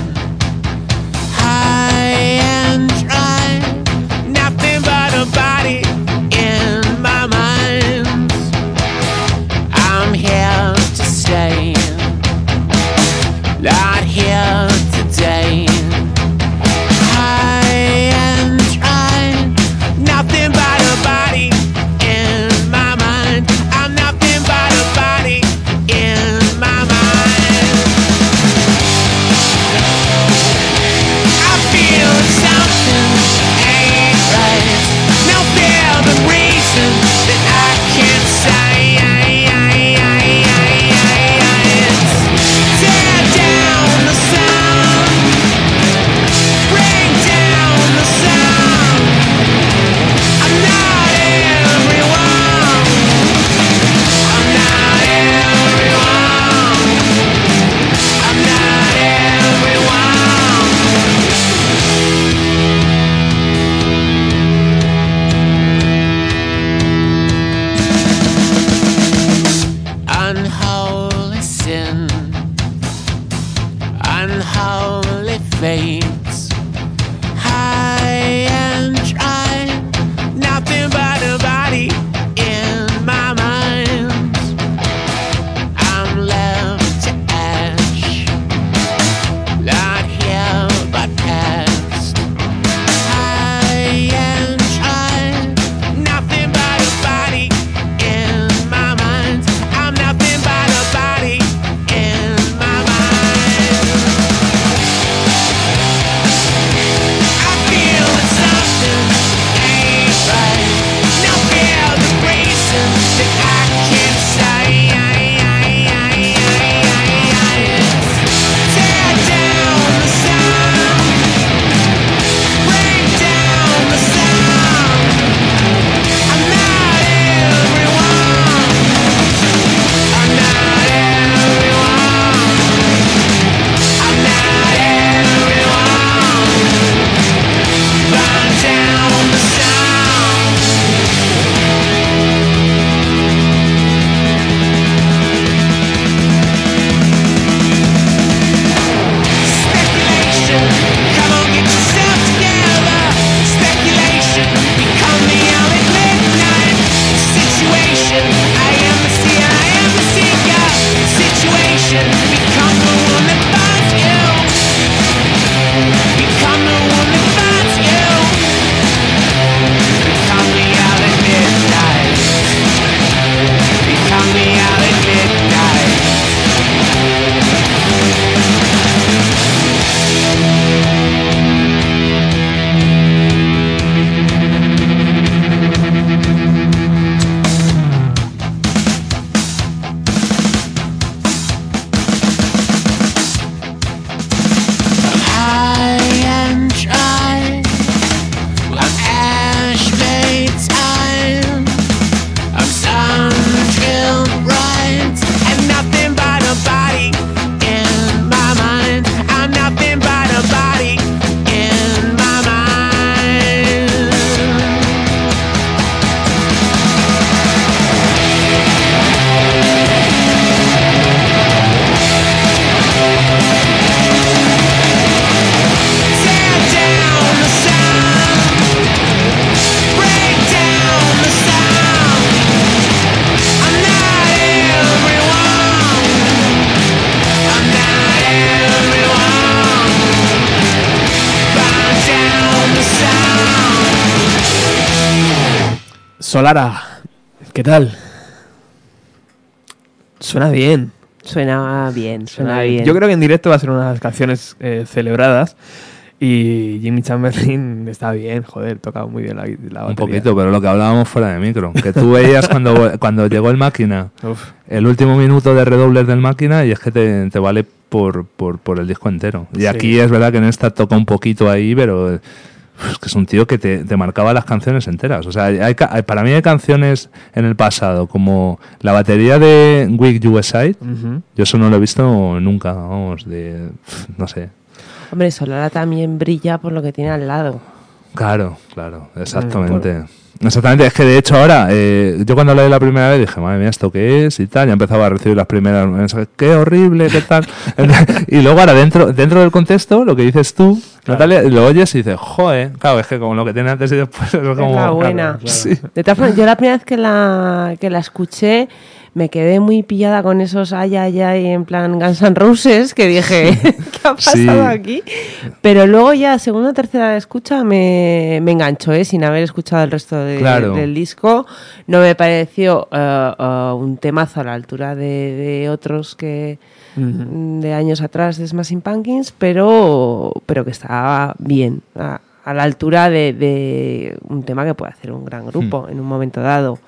Solara, ¿qué tal? Suena bien. Suena bien, suena bien. Yo creo que en directo va a ser unas canciones eh, celebradas. Y Jimmy Chamberlain [LAUGHS] está bien, joder, toca muy bien la, la batería. Un poquito, pero lo que hablábamos fuera de micro. Que tú veías cuando, [LAUGHS] cuando llegó el máquina, Uf. el último minuto de redobles del máquina, y es que te, te vale por, por, por el disco entero. Y Sí. aquí es verdad que en esta toca un poquito ahí, pero eh, es que es un tío que te, te marcaba las canciones enteras. O sea, hay, ca- hay- para mí hay canciones en el pasado, como la batería de Weak USA, Ujú. yo eso no lo he visto nunca, vamos, de. no sé. Hombre, Solara también brilla por lo que tiene al lado. Claro, claro, exactamente. Exactamente, es que de hecho ahora, eh, yo cuando hablé la primera vez dije, madre mía, ¿esto qué es? Y tal, ya empezaba a recibir las primeras mensajes, qué horrible, qué tal. [LAUGHS] [LAUGHS] y luego ahora dentro, dentro del contexto, lo que dices tú, Natalia, lo oyes y dices, joder, claro, es que como lo que tiene antes y después es como... la buena. Sí. De todas formas, yo la primera vez que la, que la escuché me quedé muy pillada con esos ay, ay, ay, en plan Guns N' Roses, que dije, [LAUGHS] ¿qué ha pasado Sí. aquí? Pero luego ya, segunda o tercera escucha, me, me enganchó, ¿eh? sin haber escuchado el resto de- Claro. del disco. No me pareció eh, eh, un temazo a la altura de, de otros que de años atrás de Smashing Pumpkins, pero, pero que estaba bien, a, a la altura de, de un tema que puede hacer un gran grupo en un momento dado.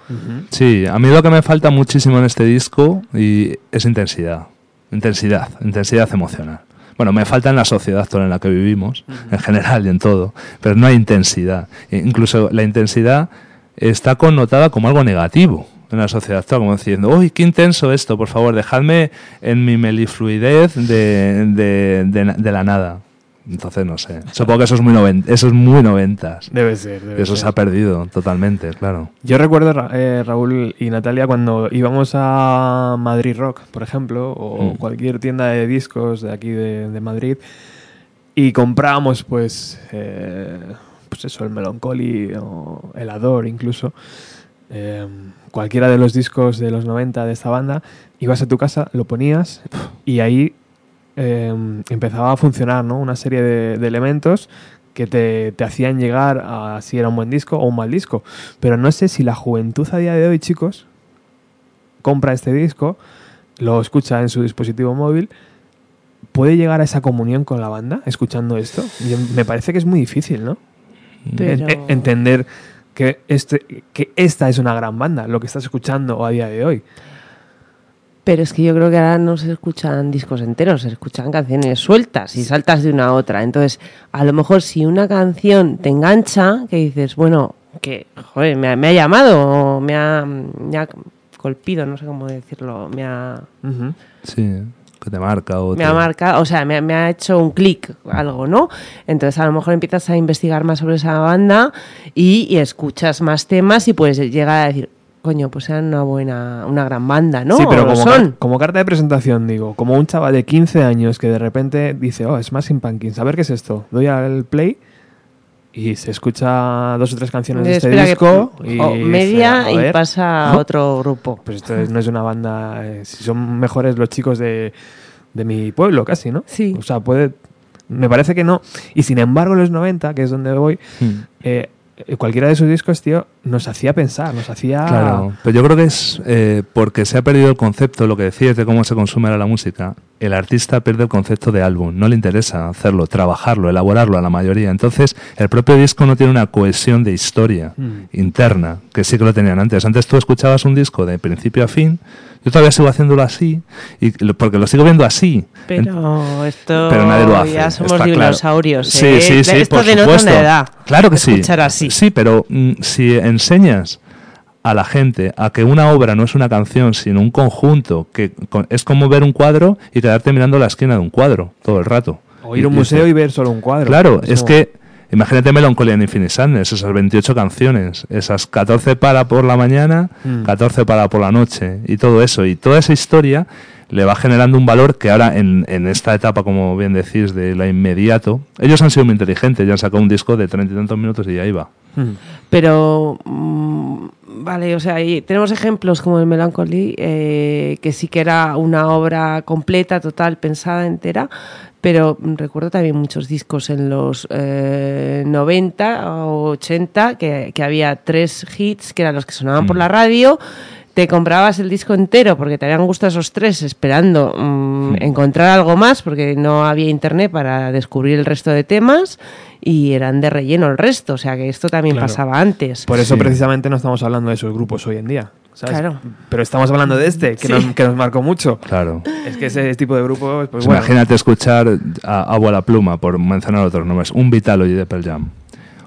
Sí, a mí lo que me falta muchísimo en este disco y es intensidad. Intensidad, intensidad emocional. Bueno, me falta en la sociedad actual en la que vivimos, en general y en todo, pero no hay intensidad. E incluso la intensidad está connotada como algo negativo en la sociedad actual, como diciendo, uy, qué intenso esto, por favor, dejadme en mi melifluidez de, de, de- de la nada. Entonces, no sé. Supongo que eso es muy, noven- eso es muy noventas. Debe ser. debe Eso ser. se ha perdido totalmente, claro. Yo recuerdo, eh, Raúl y Natalia, cuando íbamos a Madrid Rock, por ejemplo, o Mm. cualquier tienda de discos de aquí de, de Madrid, y comprábamos, pues, eh, pues eso, el Melancholy o el Ador incluso, eh, cualquiera de los discos de los 90 de esta banda, ibas a tu casa, lo ponías y ahí eh, empezaba a funcionar ¿no? una serie de, de elementos que te, te hacían llegar a si era un buen disco o un mal disco. Pero no sé si la juventud a día de hoy, chicos, compra este disco, lo escucha en su dispositivo móvil, puede llegar a esa comunión con la banda escuchando esto. Yo- me parece que es muy difícil, ¿no? Pero- En- en- entender que, este, que esta es una gran banda, lo que estás escuchando a día de hoy. Pero es que yo creo que ahora no se escuchan discos enteros, se escuchan canciones sueltas y saltas de una a otra. Entonces, a lo mejor si una canción te engancha, que dices, bueno, que joder, me ha, me ha llamado, o me ha, me ha golpido, no sé cómo decirlo, me ha. Sí, que te marca o me te- ha marcado, o sea, me, ha- me ha hecho un clic, algo, ¿no? Entonces a lo mejor empiezas a investigar más sobre esa banda y, y escuchas más temas y puedes llegar a decir, coño, pues eran una buena, una gran banda, ¿no? Sí, pero como, son. car- como carta de presentación, digo, como un chaval de 15 años que de repente dice, oh, es Smashing Pumpkins, a ver qué es esto. Doy al play y se escucha dos o tres canciones de este que- disco o media y "Joder, pasa a ¿no? [LAUGHS] otro grupo. Pues esto es- no es una banda, eh, si son mejores los chicos de, de mi pueblo casi, ¿no? Sí. O sea, puede... Me parece que no. Y sin embargo, en los 90, que es donde voy, Hmm. eh, cualquiera de esos discos, tío, nos hacía pensar, nos hacía... Claro, pero yo creo que es eh, porque se ha perdido el concepto, lo que decías de cómo se consume ahora la música. El artista pierde el concepto de álbum, no le interesa hacerlo, trabajarlo, elaborarlo a la mayoría. Entonces, el propio disco no tiene una cohesión de historia Mm. interna, que sí que lo tenían antes. Antes tú escuchabas un disco de principio a fin, yo todavía sigo haciéndolo así, y lo- porque lo sigo viendo así. Pero esto Pero nadie lo hace. ya somos claro. dinosaurios. Sí, ¿eh? sí, sí, Esto por denota supuesto. una edad. Claro que sí. Así. Sí, pero mm, si enseñas a la gente a que una obra no es una canción, sino un conjunto, que con- es como ver un cuadro y quedarte mirando la esquina de un cuadro todo el rato. O ir a un y museo y ver solo un cuadro. Claro, es como- que imagínate Melancholy and Infinite Sadness, esas 28 canciones, esas 14 para por la mañana, Mm. 14 para por la noche y todo eso. Y toda esa historia le va generando un valor que ahora en, en esta etapa, como bien decís, de la inmediato, ellos han sido muy inteligentes, ya han sacado un disco de treinta y tantos minutos y ya iba. Mm. Pero, mm, vale, o sea, y tenemos ejemplos como el Melancholy, eh, que sí que era una obra completa, total, pensada, entera, pero recuerdo también muchos discos en los eh, 90 o 80 que, que había tres hits que eran los que sonaban por Mm. la radio. Te comprabas el disco entero porque te habían gustado esos tres, esperando mm, encontrar algo más, porque no había internet para descubrir el resto de temas y eran de relleno el resto. O sea que esto también Claro. pasaba antes. Por eso Sí. precisamente no estamos hablando de esos grupos hoy en día. ¿sabes? Claro. Pero estamos hablando de este, que, Sí. nos, que nos marcó mucho. Claro. Es que ese tipo de grupos, pues Pues bueno. Imagínate escuchar a Abuela Pluma, por mencionar otros nombres, un Vitalogy de Pearl Jam.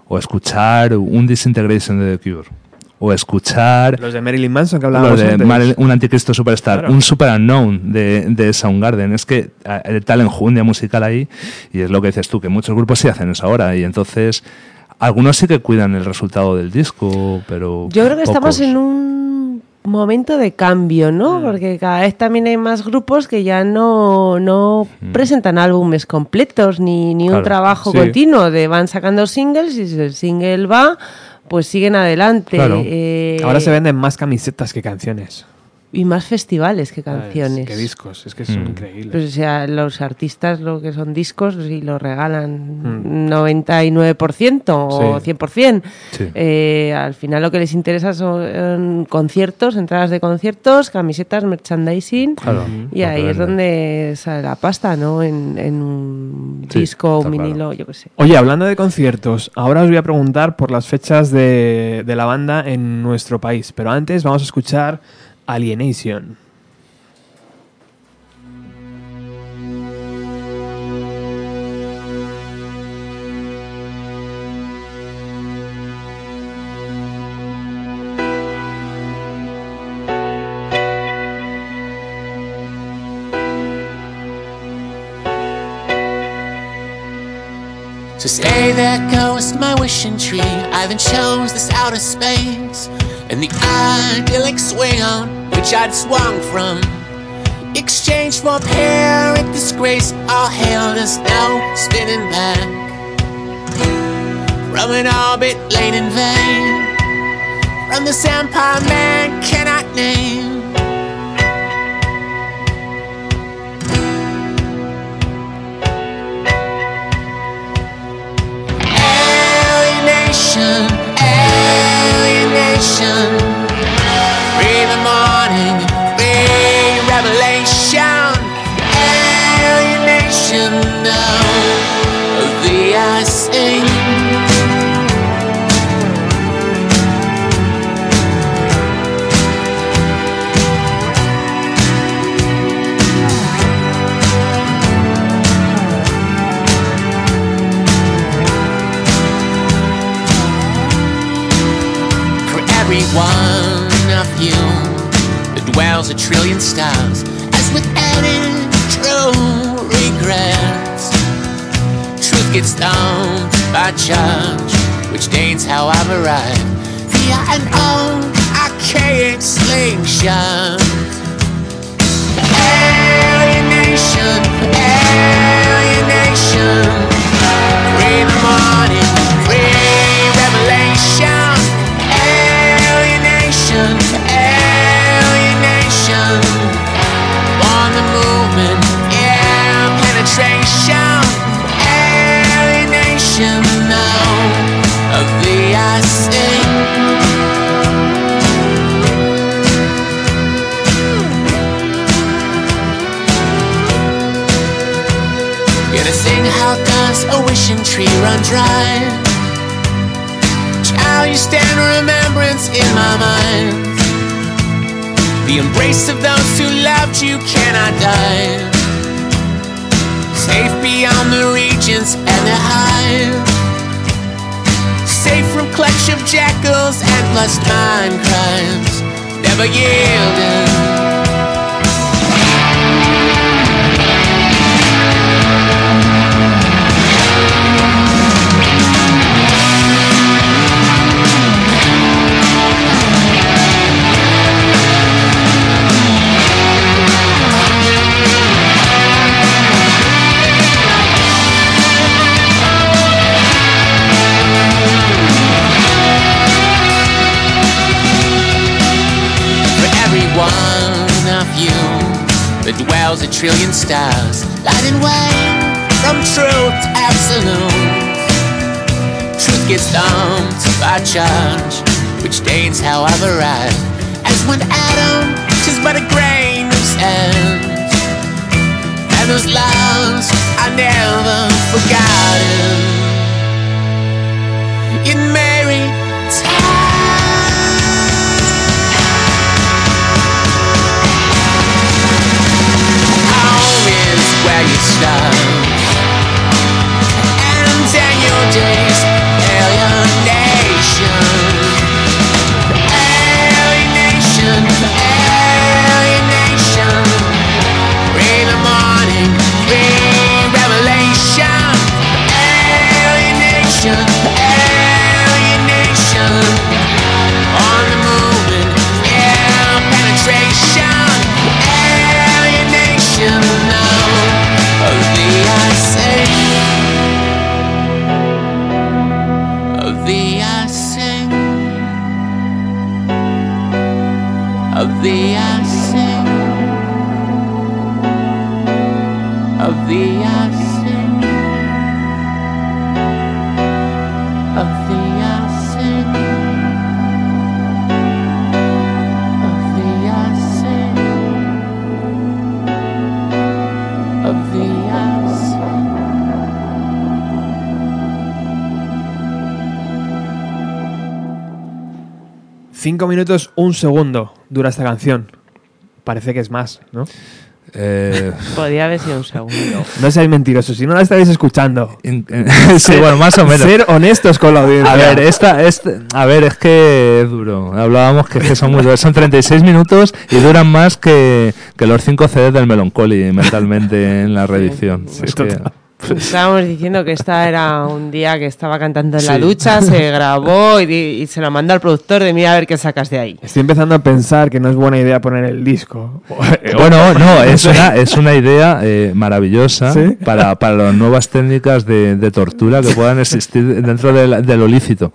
O escuchar un Disintegration de The Cure. O escuchar Los de Marilyn Manson que hablábamos de antes. Mar- un Anticristo Superstar, Claro. un Super Unknown de, de Soundgarden. Es que hay tal enjundia musical ahí y es lo que dices tú, que muchos grupos sí hacen eso ahora y entonces algunos sí que cuidan el resultado del disco, pero Yo creo que estamos en un momento de cambio, ¿no? Mm. Porque cada vez también hay más grupos que ya no, no presentan álbumes completos ni, ni un trabajo sí. continuo. De van sacando singles y si el single va, pues siguen adelante. Claro. Eh, Ahora se venden más camisetas que canciones. Y más festivales que ¿sabes? canciones. Que discos. Es que son Mm. increíbles. Pues, o sea, los artistas lo que son discos y lo regalan Mm. 99% o Sí. 100%. Sí. Eh, al final lo que les interesa son conciertos, entradas de conciertos, camisetas, merchandising. Claro, Y ahí es donde sale la pasta, ¿no? En, en un Sí, disco, un claro. vinilo, yo qué sé. Oye, hablando de conciertos, ahora os voy a preguntar por las fechas de, de la banda en nuestro país. Pero antes vamos a escuchar Alienation. So stay there goes my wishing tree. I then chose this outer space and the idyllic swing on which I'd swung from. Exchange for apparent disgrace, all hail us now spinning back from an orbit in vain. From this empire man cannot name. Alienation, alienation. Dwells a trillion stars, as with any true regrets, truth gets stoned by judge, which deigns however right via an old archaic slingshot. Alienation, alienation. A wishing tree run dry? Child, you stand remembrance in my mind. The embrace of those who loved you cannot die. Safe beyond the regions and the hive. Safe from clutch of jackals and lust mind crimes. Never yielding. Minutos, un segundo dura esta canción. Parece que es más, ¿no? Eh, Podría haber sido un segundo. No seáis mentirosos, si no la estáis escuchando. [LAUGHS] sí, bueno, más o menos. Ser honestos con la audiencia. A ver, esta, este, a ver, es que es duro. Hablábamos que, que son muy duros. Son 36 minutos y duran más que, que los 5 CDs del Melancholy mentalmente en la reedición. Sí, Es que- total. [LAUGHS] Estábamos diciendo que esta era un día que estaba cantando en la ducha, se [LAUGHS] grabó y, y se la mandó al productor de mira a ver qué sacas de ahí. Estoy empezando a pensar que no es buena idea poner el disco. [LAUGHS] Bueno, no, es una, es una idea eh, maravillosa ¿Sí? para, para las nuevas técnicas de, de tortura que puedan existir dentro de la- de lo lícito.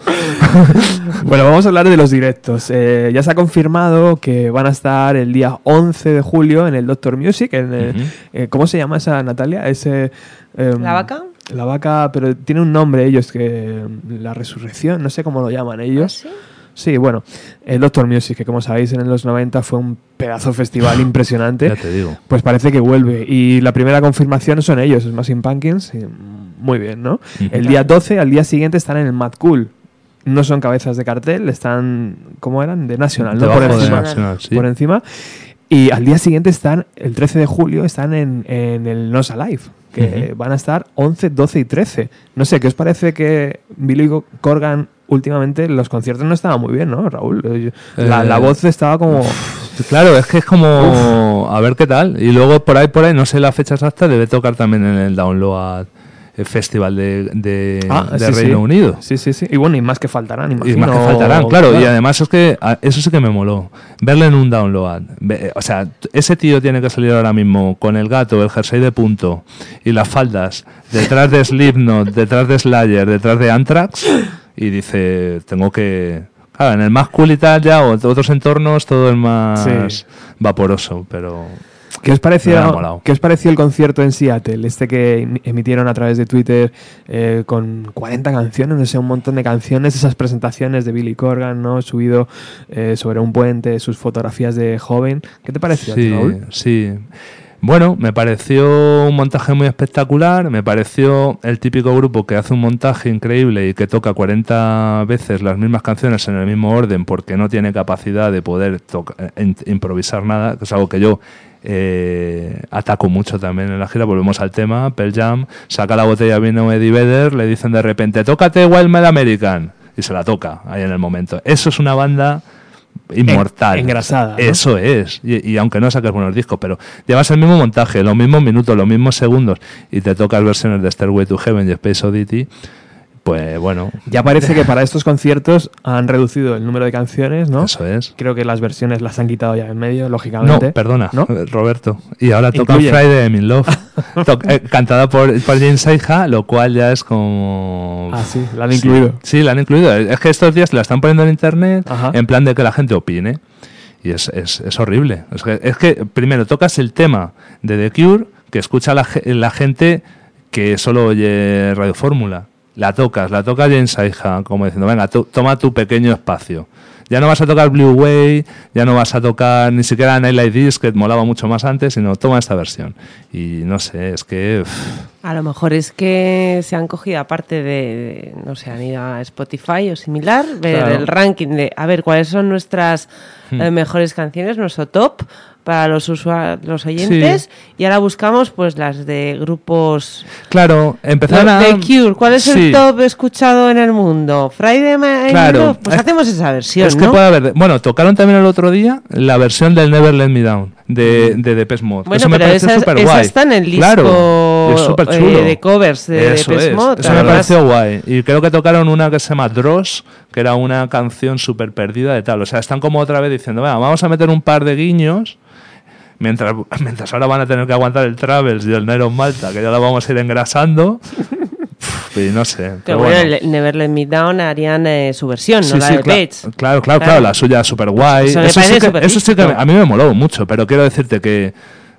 Bueno, vamos a hablar de los directos. Eh, ya se ha confirmado que van a estar el día 11 de julio en el Doctor Music. En el- eh, ¿Cómo se llama esa, Natalia? Ese, ¿La vaca? La vaca, pero tiene un nombre ellos, que em, la resurrección, no sé cómo lo llaman ellos. ¿Ah, Sí, bueno, el Doctor Music, que como sabéis en los 90 fue un pedazo festival [LAUGHS] impresionante. Ya te digo. Pues parece que vuelve. Y la primera confirmación son ellos, Smashing Pumpkins. y, muy bien, ¿no? El día 12, al día siguiente, están en el Mad Cool. No son cabezas de cartel, están. ¿Cómo eran? De National, ¿no? Por de encima. National, sí. Por encima. Y al día siguiente están, el 13 de julio, están en, en el Nos Alive, que van a estar 11, 12 y 13. No sé, ¿qué os parece que Billy Corgan últimamente los conciertos no estaban muy bien, ¿no, Raúl? Eh, La, Eh, la voz estaba como... Claro, es que es como a ver qué tal. Y luego por ahí, por ahí, no sé la fecha exacta, debe tocar también en el Download Festival de, de, Ah, de sí, sí. Reino Unido. Sí, sí, sí. Y bueno, y más que faltarán, Y imagino. más que faltarán, claro. Y además es que a- eso sí que me moló. Verle en un download. Ve- O sea, ese tío tiene que salir ahora mismo con el gato, el jersey de punto y las faldas, detrás de Slipknot, detrás de Slayer, detrás de Anthrax. Y dice, tengo que... Claro, en el más cool y tal ya, o en otros entornos, todo es más Sí. vaporoso, pero... ¿Qué os, pareció. ¿Qué os pareció el concierto en Seattle? Este que em- emitieron a través de Twitter eh, con 40 canciones, no sé, un montón de canciones, esas presentaciones de Billy Corgan, ¿no? Subido eh, sobre un puente, sus fotografías de joven. ¿Qué te pareció, a ti, Sí, Raúl? sí. Bueno, me pareció un montaje muy espectacular, me pareció el típico grupo que hace un montaje increíble y que toca 40 veces las mismas canciones en el mismo orden porque no tiene capacidad de poder eh, improvisar nada, que es algo que yo eh, ataco mucho también en la gira. Volvemos al tema, Pearl Jam, saca la botella vino Eddie Vedder, le dicen de repente, tócate Wild Mad American, y se la toca ahí en el momento. Eso es una banda inmortal. engrasada, ¿no? Eso es. Y, y aunque no saques buenos discos, pero llevas el mismo montaje, los mismos minutos, los mismos segundos, y te tocas versiones de Stairway to Heaven y Space Oddity, pues bueno, Ya parece que para estos conciertos han reducido el número de canciones, ¿no? eso es. Creo que las versiones las han quitado ya en medio, lógicamente. No, perdona, ¿No? [LAUGHS] Roberto. Y ahora toca Incluye. Friday I'm in Love, [LAUGHS] eh, cantada por, por James Seija, lo cual ya es como... Ah, sí, la han incluido. Sí, la han incluido. Es que estos días la están poniendo en internet Ajá. en plan de que la gente opine. Y es, es, es horrible. Es que, es que, primero tocas el tema de The Cure, que escucha la, la gente que solo oye Radio Fórmula. La tocas, la toca James Aija, como diciendo, venga, toma tu pequeño espacio. Ya no vas a tocar Blue Way, ya no vas a tocar ni siquiera Night Like This, que molaba mucho más antes, sino toma esta versión. Y no sé, es que... uff, A lo mejor es que se han cogido, aparte de, de- no sé, han ido a Spotify o similar, ver Claro. el ranking de, a ver, cuáles son nuestras Hmm. eh, mejores canciones, nuestro top para los usuarios, los oyentes, y ahora buscamos pues las de grupos... Claro, empezaron a... The Cure, ¿cuál es Sí. el top escuchado en el mundo? Friday Night Claro. Love? Pues Es- hacemos esa versión, Es que ¿no? puede haber. Bueno, tocaron también el otro día la versión del Never Let Me Down de, de Depeche Mode. Bueno, eso me pero pareció esa, súper esa guay. está en el disco Claro, es súper eh, chulo. de covers de eso Depeche es, Mode, Eso me pareció guay. Y creo que tocaron una que se llama Dross, que era una canción súper perdida de tal. O sea, están como otra vez diciendo, "Venga, vamos a meter un par de guiños. Mientras, [LAUGHS] mientras ahora van a tener que aguantar el Travels y el Nero Malta, que ya lo vamos a ir engrasando. Pff, y no sé. Pero pero bueno, bueno. el Never Let Me Down harían eh, su versión, Sí, no la sí, de Page. claro, claro, claro, Claro. la suya súper guay. Eso sí que, eso sí que listo. a mí me moló mucho, pero quiero decirte que,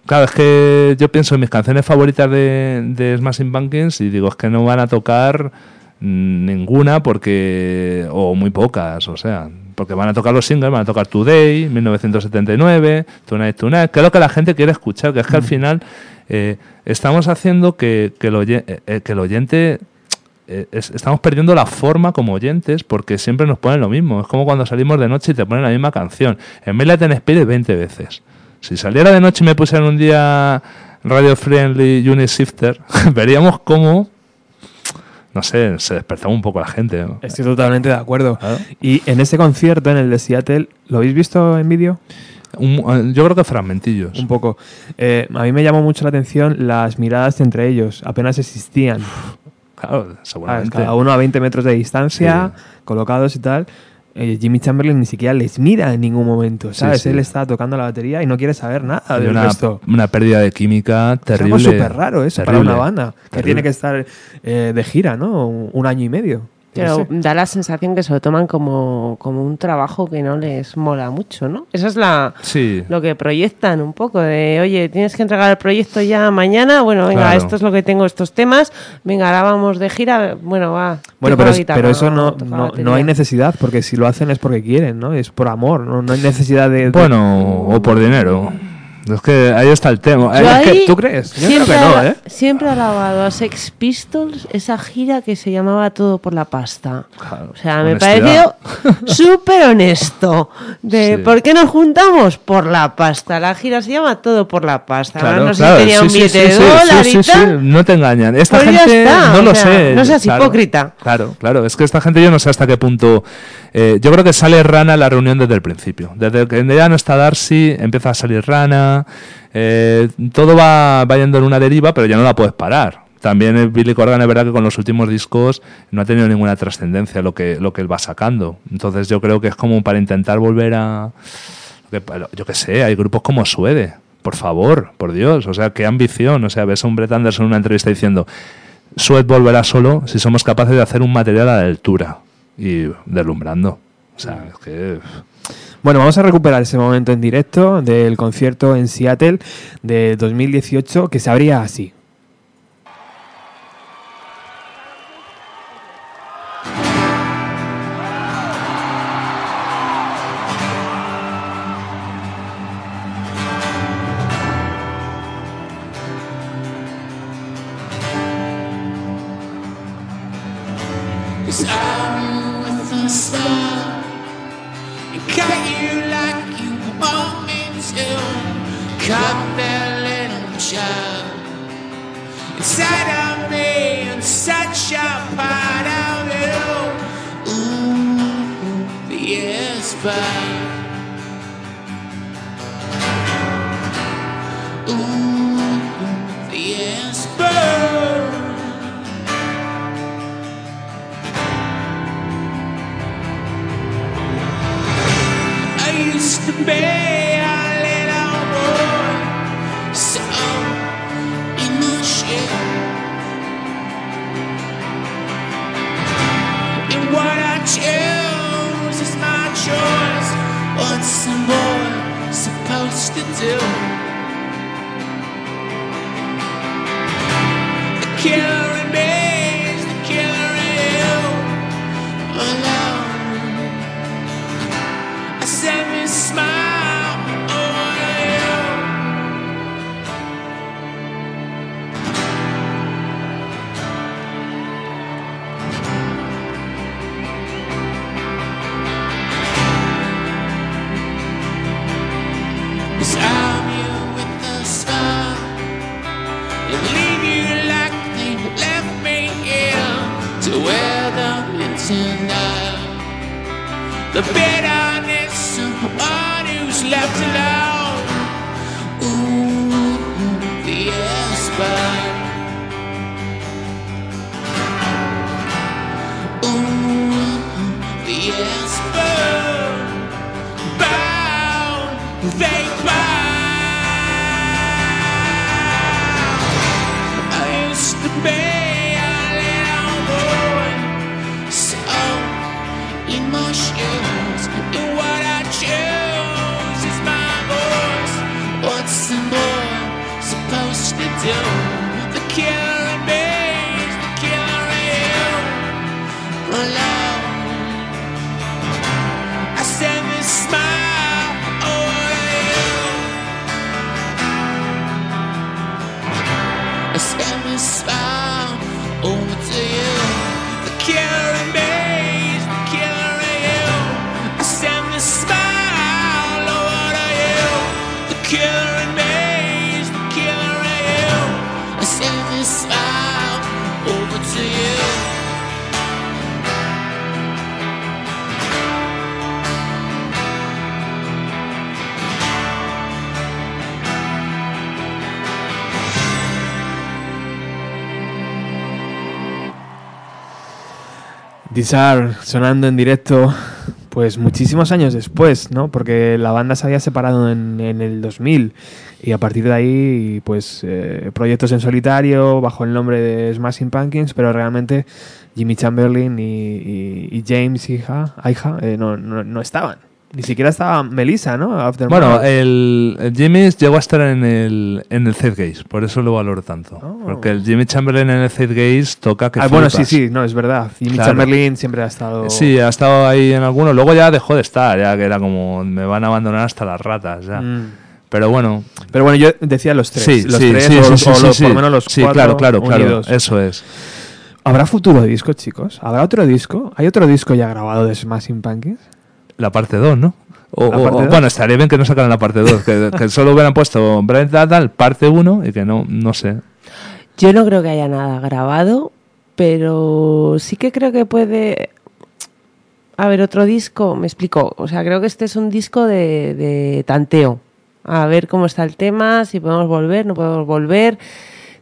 claro, es que yo pienso en mis canciones favoritas de, de Smashing Pumpkins y digo, es que no van a tocar mm, ninguna porque, o muy pocas, o sea, porque van a tocar los singles, van a tocar Today, 1979, Tonight Tonight, que es lo que la gente quiere escuchar, que es que al final eh, estamos haciendo que, que el, oye- eh, eh, que el oyente eh, es- estamos perdiendo la forma como oyentes porque siempre nos ponen lo mismo. Es como cuando salimos de noche y te ponen la misma canción. En vez de ten Spirit 20 veces. Si saliera de noche y me pusieran un día Radio Friendly Unit Shifter, [LAUGHS] veríamos cómo, no sé, se despertaba un poco la gente. ¿no? Estoy totalmente de acuerdo. Y en ese concierto, en el de Seattle, ¿lo habéis visto en vídeo? Un- eh, yo creo que fragmentillos. Un poco. Eh, a mí me llamó mucho la atención las miradas entre ellos. Apenas existían. Claro, seguramente. Cada uno a 20 metros de distancia, colocados y tal. Eh, Jimmy Chamberlain ni siquiera les mira en ningún momento, ¿sabes? sí. Él está tocando la batería y no quiere saber nada del una, resto. una pérdida de química Es terrible. algo súper raro eso para una banda que tiene que estar eh, de gira, ¿no? Un año y medio. Pero sé. da la sensación que se lo toman como, como un trabajo que no les mola mucho, ¿no? Esa es la Sí. lo que proyectan un poco de, oye, tienes que entregar el proyecto ya mañana, bueno, venga, Claro. esto es lo que tengo, estos temas, venga, ahora vamos de gira, bueno, va. Bueno, pero, la es- guitarra, pero eso no, no, no hay necesidad, porque si lo hacen es porque quieren, ¿no? Es por amor, no, no hay necesidad de... de- Bueno, o por dinero. Es que ahí está el tema. Yo Es que- ahí ¿tú crees? Yo siempre, creo que no, ¿eh? Siempre he alabado a Sex Pistols esa gira que se llamaba Todo por la Pasta. Claro, O sea, me honestidad. pareció [LAUGHS] súper honesto. De Sí. ¿por qué nos juntamos? Por la pasta. La gira se llama Todo por la pasta. Claro, no sé si tenía sí, un sí, billete sí, de dólar y tal. no te engañan. Esta Pues gente está, no lo sea, sé. no seas hipócrita. Claro, claro. Es que esta gente yo no sé hasta qué punto. Eh, yo creo que sale rana la reunión desde el principio. Desde que ya no está Darcy, empieza a salir rana. eh, todo va, va yendo en una deriva, pero ya no la puedes parar. También Billy Corgan es verdad que con los últimos discos no ha tenido ninguna trascendencia lo que, lo que él va sacando. Entonces yo creo que es como para intentar volver a... Yo qué sé, hay grupos como Suede. Por favor, por Dios. O sea, qué ambición. O sea, ves a un Brett Anderson en una entrevista diciendo Sued volverá solo si somos capaces de hacer un material a la altura. Y deslumbrando. O sea, es que... Bueno, vamos a recuperar ese momento en directo del concierto en Seattle de 2018 que se abría así. Sonando en directo, pues muchísimos años después, ¿no? Porque la banda se había separado en, el 2000 y a partir de ahí, pues eh, proyectos en solitario bajo el nombre de Smashing Pumpkins, pero realmente Jimmy Chamberlain y, y- James hija, eh, no, no estaban. Ni siquiera estaba Melissa, ¿no? After Bueno, el, el Jimmy llegó a estar en el, en el Zed Gaze, por eso lo valoro tanto. Oh. Porque el Jimmy Chamberlain en el Zed Gaze toca que Ah, bueno, sí, sí, no, es verdad. Jimmy Claro. Chamberlain siempre ha estado... Sí, ha estado ahí en algunos. Luego ya dejó de estar, ya que era como me van a abandonar hasta las ratas. Ya. Mm. Pero bueno, Pero bueno, yo decía los tres. sí, los sí, tres sí, o, sí, los- sí, o sí, los- sí. por lo menos los Sí, cuatro claro, claro, claro. unidos. Eso es. ¿Habrá futuro disco, chicos? ¿Habrá otro disco? ¿Hay otro disco ya grabado de Smashing Pumpkins? La parte 2, ¿no? Bueno, estaría bien que no sacaran la parte 2, que, que solo hubieran puesto Brent Data, parte 1 y que no, no sé. Yo no creo que haya nada grabado, pero sí que creo que puede haber otro disco. Me explico. O sea, creo que este es un disco de, de tanteo. A ver cómo está el tema, si podemos volver, no podemos volver.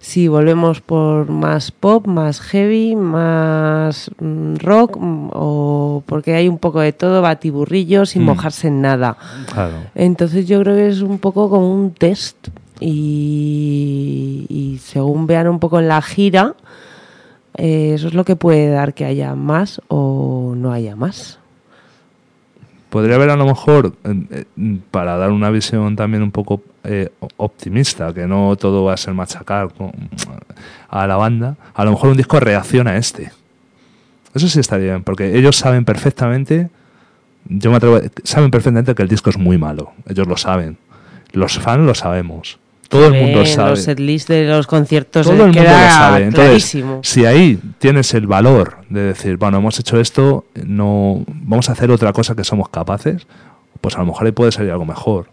Si volvemos por más pop, más heavy, más mm, rock, mm, o porque hay un poco de todo, batiburrillo, sin Mm. mojarse en nada. Claro. Entonces yo creo que es un poco como un test y, y según vean un poco en la gira, eh, eso es lo que puede dar que haya más o no haya más. Podría haber a lo mejor, eh, para dar una visión también un poco eh, optimista, que no todo va a ser machacar con- a la banda, a lo mejor un disco reacciona a este. Eso sí estaría bien, porque ellos saben perfectamente, yo me atrevo, saben perfectamente que el disco es muy malo, ellos lo saben. Los fans lo sabemos. Todo el mundo sabe. Los setlists de los conciertos Todo el mundo lo sabe. Entonces, clarísimo. si ahí tienes el valor de decir, bueno, hemos hecho esto, no vamos a hacer otra cosa que somos capaces, pues a lo mejor ahí puede salir algo mejor.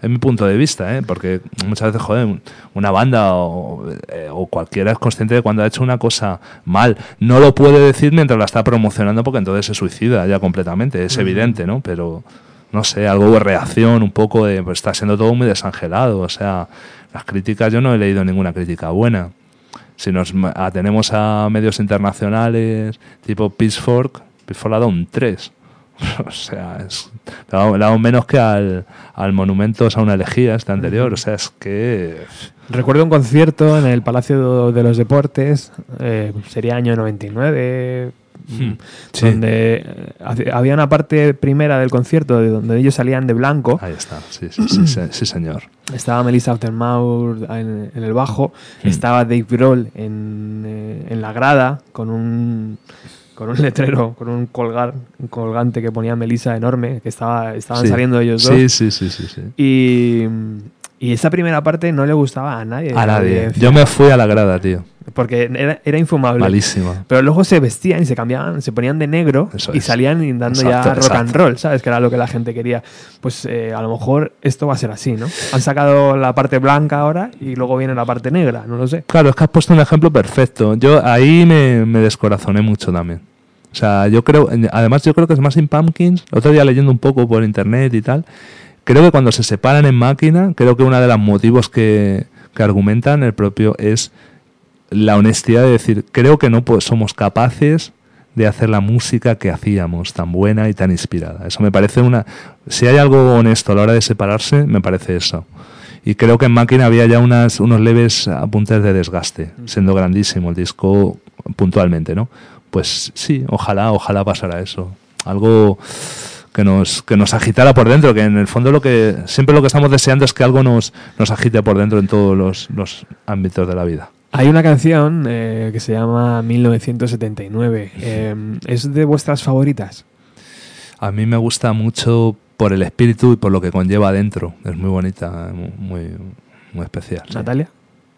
Es mi punto de vista, ¿eh? porque muchas veces, joder, un- una banda o, eh, o cualquiera es consciente de cuando ha hecho una cosa mal. No lo puede decir mientras la está promocionando porque entonces se suicida ya completamente, es evidente, ¿no? Pero, no sé, algo de reacción, un poco de, pues está siendo todo muy desangelado. O sea, las críticas, yo no he leído ninguna crítica buena. Si nos atenemos a medios internacionales tipo Pitchfork, Pitchfork ha dado un 3. [LAUGHS] o sea, es, le ha dado- menos que al, al Monumentos a una elegía este anterior. O sea, es que... Recuerdo un concierto en el Palacio de los Deportes, eh, sería año 99, Hmm. Sí. donde eh, había una parte primera del concierto de donde ellos salían de blanco. Ahí está, sí, sí, sí, sí, señor. Estaba Melissa Aftermath en, en el bajo, Hmm. estaba Dave Grohl en, eh, en la grada con un con un letrero, con un colgar, un colgante que ponía Melissa enorme, que estaba estaban Sí. saliendo ellos dos. Sí, sí, sí, sí, sí. Y, y esa primera parte no le gustaba a nadie. A nadie. Yo me fui a la grada, tío. Porque era, era infumable. Malísima. Pero luego se vestían y se cambiaban, se ponían de negro Eso y es. salían dando Exacto, ya rock and roll, ¿sabes? Que era lo que la gente quería. Pues eh, a lo mejor esto va a ser así, ¿no? Han sacado la parte blanca ahora y luego viene la parte negra, no lo sé. Claro, es que has puesto un ejemplo perfecto. Yo ahí me, me descorazoné mucho también. O sea, yo creo, además yo creo que Smashing Pumpkins, otro día leyendo un poco por internet y tal, creo que cuando se separan en máquina, creo que uno de los motivos que, que argumentan el propio es la honestidad de decir, creo que no pues, somos capaces de hacer la música que hacíamos tan buena y tan inspirada. Eso me parece una... Si hay algo honesto a la hora de separarse, me parece eso. Y creo que en máquina había ya unas, unos leves apuntes de desgaste, siendo grandísimo el disco puntualmente, ¿no? Pues sí, ojalá, ojalá pasara eso. Algo que nos, que nos agitara por dentro, que en el fondo lo que siempre lo que estamos deseando es que algo nos, nos agite por dentro en todos los, los ámbitos de la vida. Hay una canción eh, que se llama 1979. Eh, ¿Es de vuestras favoritas? A mí me gusta mucho por el espíritu y por lo que conlleva adentro. Es muy bonita, muy, muy especial. Natalia,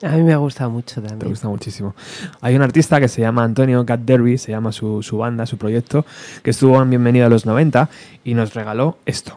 A mí me gusta mucho te también. gusta muchísimo. Hay un artista que se llama Antonio Cat Derby, se llama su, su banda, su proyecto, que estuvo en Bienvenida a los 90 y nos regaló esto.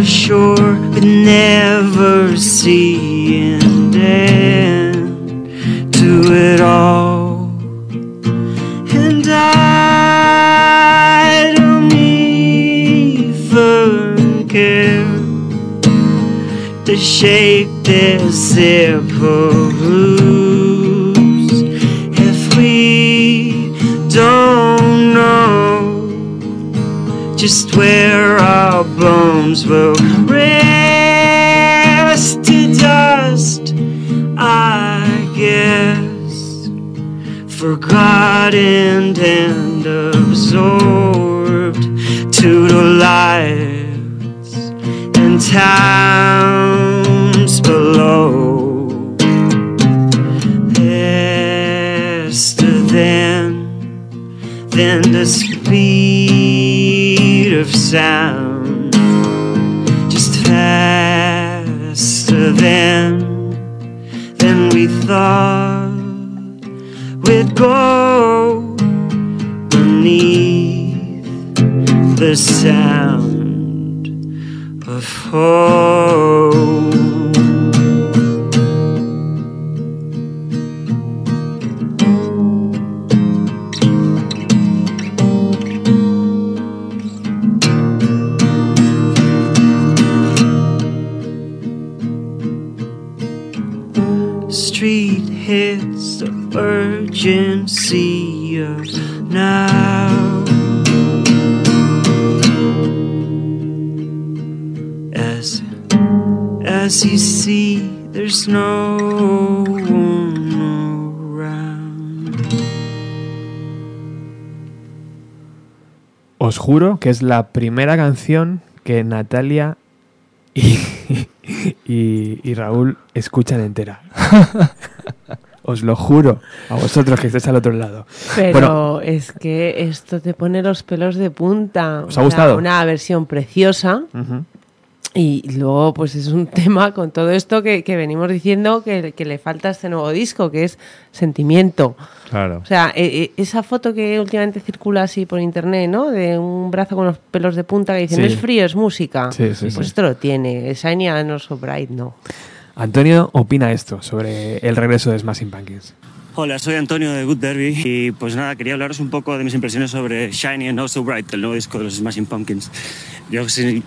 never sure, but never see sound, just faster than, than we thought we'd go beneath the sound of home. As you see, there's no one around. Os juro que es la primera canción que Natalia y, y- y Raúl escuchan entera. [LAUGHS] Os lo juro a vosotros que estáis al otro lado. Pero Bueno. es que esto te pone los pelos de punta. ¿Os ha gustado? Una versión preciosa. Y luego, pues es un [LAUGHS] tema con todo esto que, que venimos diciendo que, que le falta a este nuevo disco, que es sentimiento. Claro. O sea, e- e- esa foto que últimamente circula así por internet, ¿no? De un brazo con los pelos de punta que dicen, Sí. no es frío, es música. Sí, sí, pues sí. esto lo tiene. Shiny and not so bright, no. Antonio opina esto sobre el regreso de Smashing Pumpkins. Hola, soy Antonio de Good Derby y pues nada, quería hablaros un poco de mis impresiones sobre Shiny and Not So Bright, el nuevo disco de los Smashing Pumpkins. Yo soy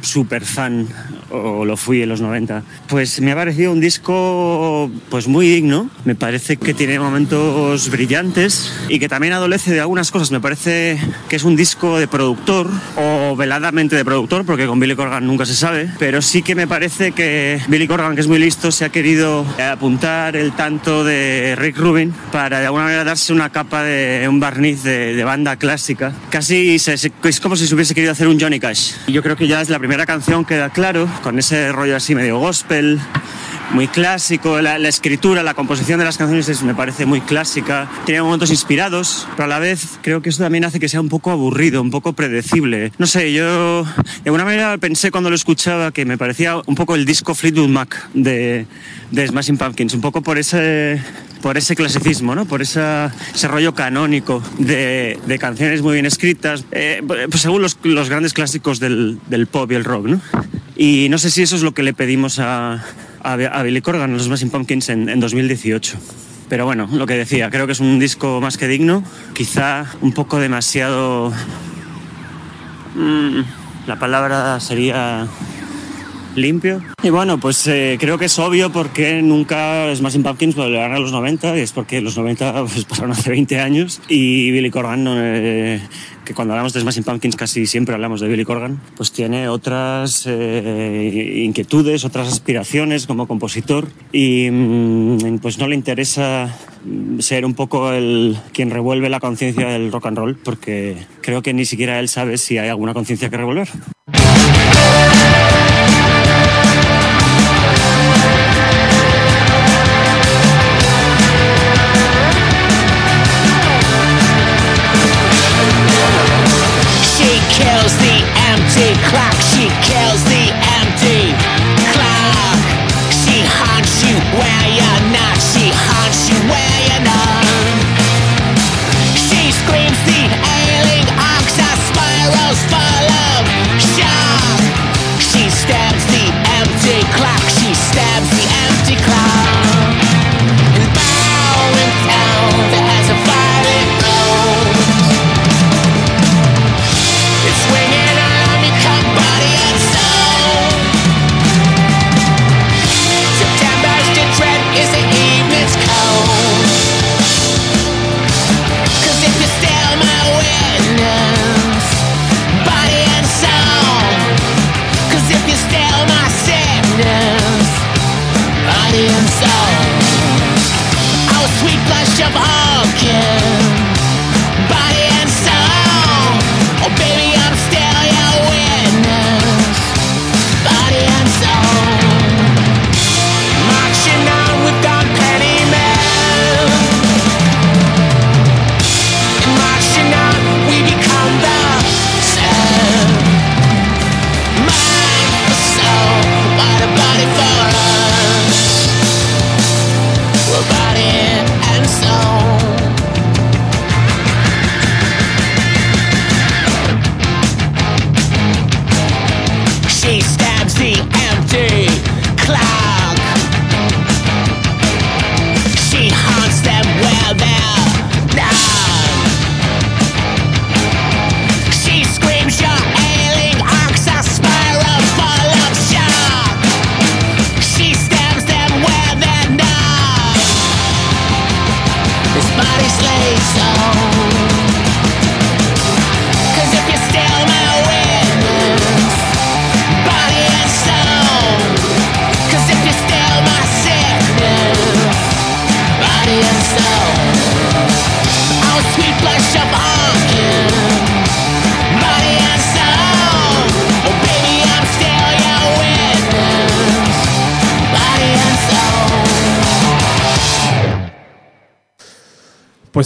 súper fan, o lo fui en los 90, pues me ha parecido un disco pues muy digno, me parece que tiene momentos brillantes y que también adolece de algunas cosas. Me parece que es un disco de productor o veladamente de productor, porque con Billy Corgan nunca se sabe, pero sí que me parece que Billy Corgan, que es muy listo, se ha querido apuntar el tanto de Rick Rubin para de alguna manera darse una capa de un barniz de, banda clásica. Casi es como si se hubiese querido hacer un Johnny Cash. Yo creo que ya es la primera canción queda claro, con ese rollo así medio gospel, muy clásico, la, la escritura, la composición de las canciones es- me parece muy clásica, tiene momentos inspirados, pero a la vez creo que eso también hace que sea un poco aburrido, un poco predecible. No sé, yo de alguna manera pensé cuando lo escuchaba que me parecía un poco el disco Fleetwood Mac de, de Smashing Pumpkins, un poco por ese por ese clasicismo, ¿no? por esa- ese rollo canónico de, de canciones muy bien escritas, eh, pues según los, los grandes clásicos del, del pop y el rock. ¿no? Y no sé si eso es lo que le pedimos a, a, Billy Corgan, los Smashing Pumpkins, en, en 2018. Pero bueno, lo que decía, creo que es un disco más que digno, quizá un poco demasiado... mm, la palabra sería limpio. Y bueno, pues eh, creo que es obvio porque nunca Smashing Pumpkins volverán a los 90, y es porque los 90 [LAUGHS] pues, pasaron hace 20 años y Billy Corgan, eh, que cuando hablamos de Smashing Pumpkins casi siempre hablamos de Billy Corgan, pues tiene otras eh, inquietudes, otras aspiraciones como compositor y mm, pues no le interesa mm, ser un poco el quien revuelve la conciencia del rock and roll porque creo que ni siquiera él sabe si hay alguna conciencia que revolver. Kills the empty clock. She kills the empty clock. She haunts you where you're not. She haunts you where you're not. She screams the ailing ox. Her spirals full of shock. She stabs the empty clock. Of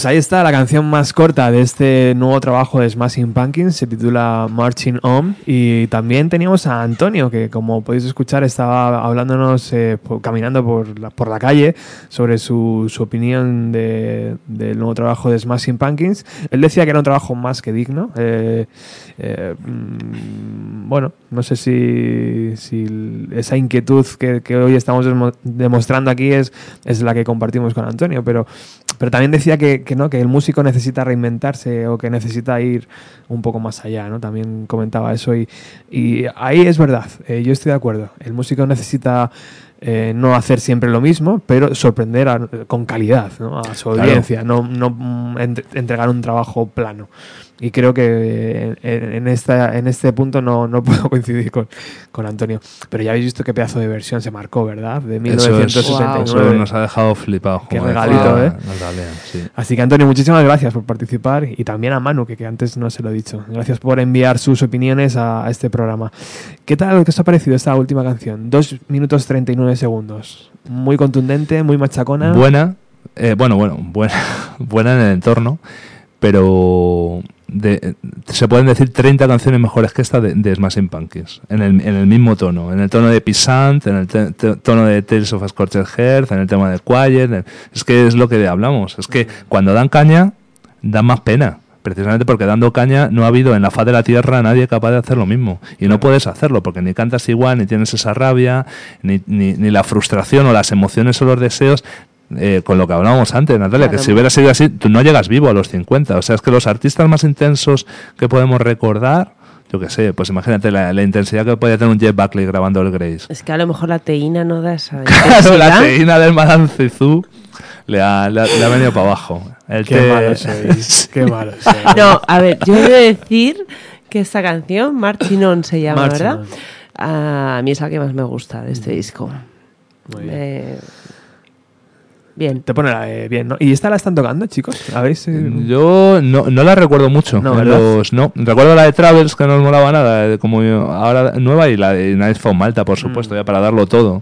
Pues ahí está la canción más corta de este nuevo trabajo de Smashing Pumpkins, se titula Marching On y también teníamos a Antonio que como podéis escuchar estaba hablándonos eh, caminando por la, calle sobre su, opinión de- del nuevo trabajo de Smashing Pumpkins. Él decía que era un trabajo más que digno. eh, eh, mm, bueno, no sé si, esa inquietud que, hoy estamos demo- demostrando aquí es, la que compartimos con Antonio, pero, también decía que no, que el músico necesita reinventarse o que necesita ir un poco más allá, ¿no? También comentaba eso y, y ahí es verdad, eh, yo estoy de acuerdo. El músico necesita eh, no hacer siempre lo mismo, pero sorprender a- con calidad ¿no? a su Claro. audiencia, no, no mm, ent- entregar un trabajo plano. Y creo que en, en esta, en este punto no, no puedo [LAUGHS] coincidir con, con Antonio. Pero ya habéis visto qué pedazo de versión se marcó, ¿verdad? De Eso, es, 1969. eso nos ha dejado flipados. Qué regalito, ¿eh? Sí. Así que Antonio, muchísimas gracias por participar y también a Manu, que, que antes no se lo he dicho. Gracias por enviar sus opiniones a, a este programa. ¿Qué tal, qué os ha parecido esta última canción? Dos minutos 39 segundos. Muy contundente, muy machacona. Buena, eh, bueno, bueno, buena, [LAUGHS] buena en el entorno, pero de- se pueden decir 30 canciones mejores que esta de, de Smashing Pumpkins, en el, en el mismo tono, en el tono de Pisant, en el te- te- tono de Tales of a Scorched en el tema de Quiet, en- es que es lo que hablamos, es que cuando dan caña, dan más pena. Precisamente porque dando caña no ha habido en la faz de la tierra nadie capaz de hacer lo mismo. Y no puedes hacerlo porque ni cantas igual, ni tienes esa rabia, ni, ni, ni la frustración o las emociones o los deseos eh, con lo que hablábamos antes, Natalia, que si hubiera sido así, tú no llegas vivo a los 50. O sea, es que los artistas más intensos que podemos recordar, yo qué sé, pues imagínate la, la intensidad que podía tener un Jeff Buckley grabando el Grace. Es que a lo mejor la teína no da esa [LAUGHS] Claro, la teína del Madame Zizou le ha, le ha- le ha venido para abajo. El Qué té- malo [LAUGHS] sois. Qué malo [LAUGHS] sois. No, a ver, yo he de decir que esta canción, Marching On se llama, Marching ¿verdad? On. A mí es la que más me gusta de este disco. Muy bien. Eh, bien. Te pone la, eh, bien, ¿no? ¿Y esta la están tocando, chicos? ¿Habéis? eh, Yo no, no la recuerdo mucho. No, ¿verdad? los- no. Recuerdo la de Travels, que no nos molaba nada, de como yo- ahora nueva, y la de Night from Malta, por Mm. supuesto, ya para darlo todo.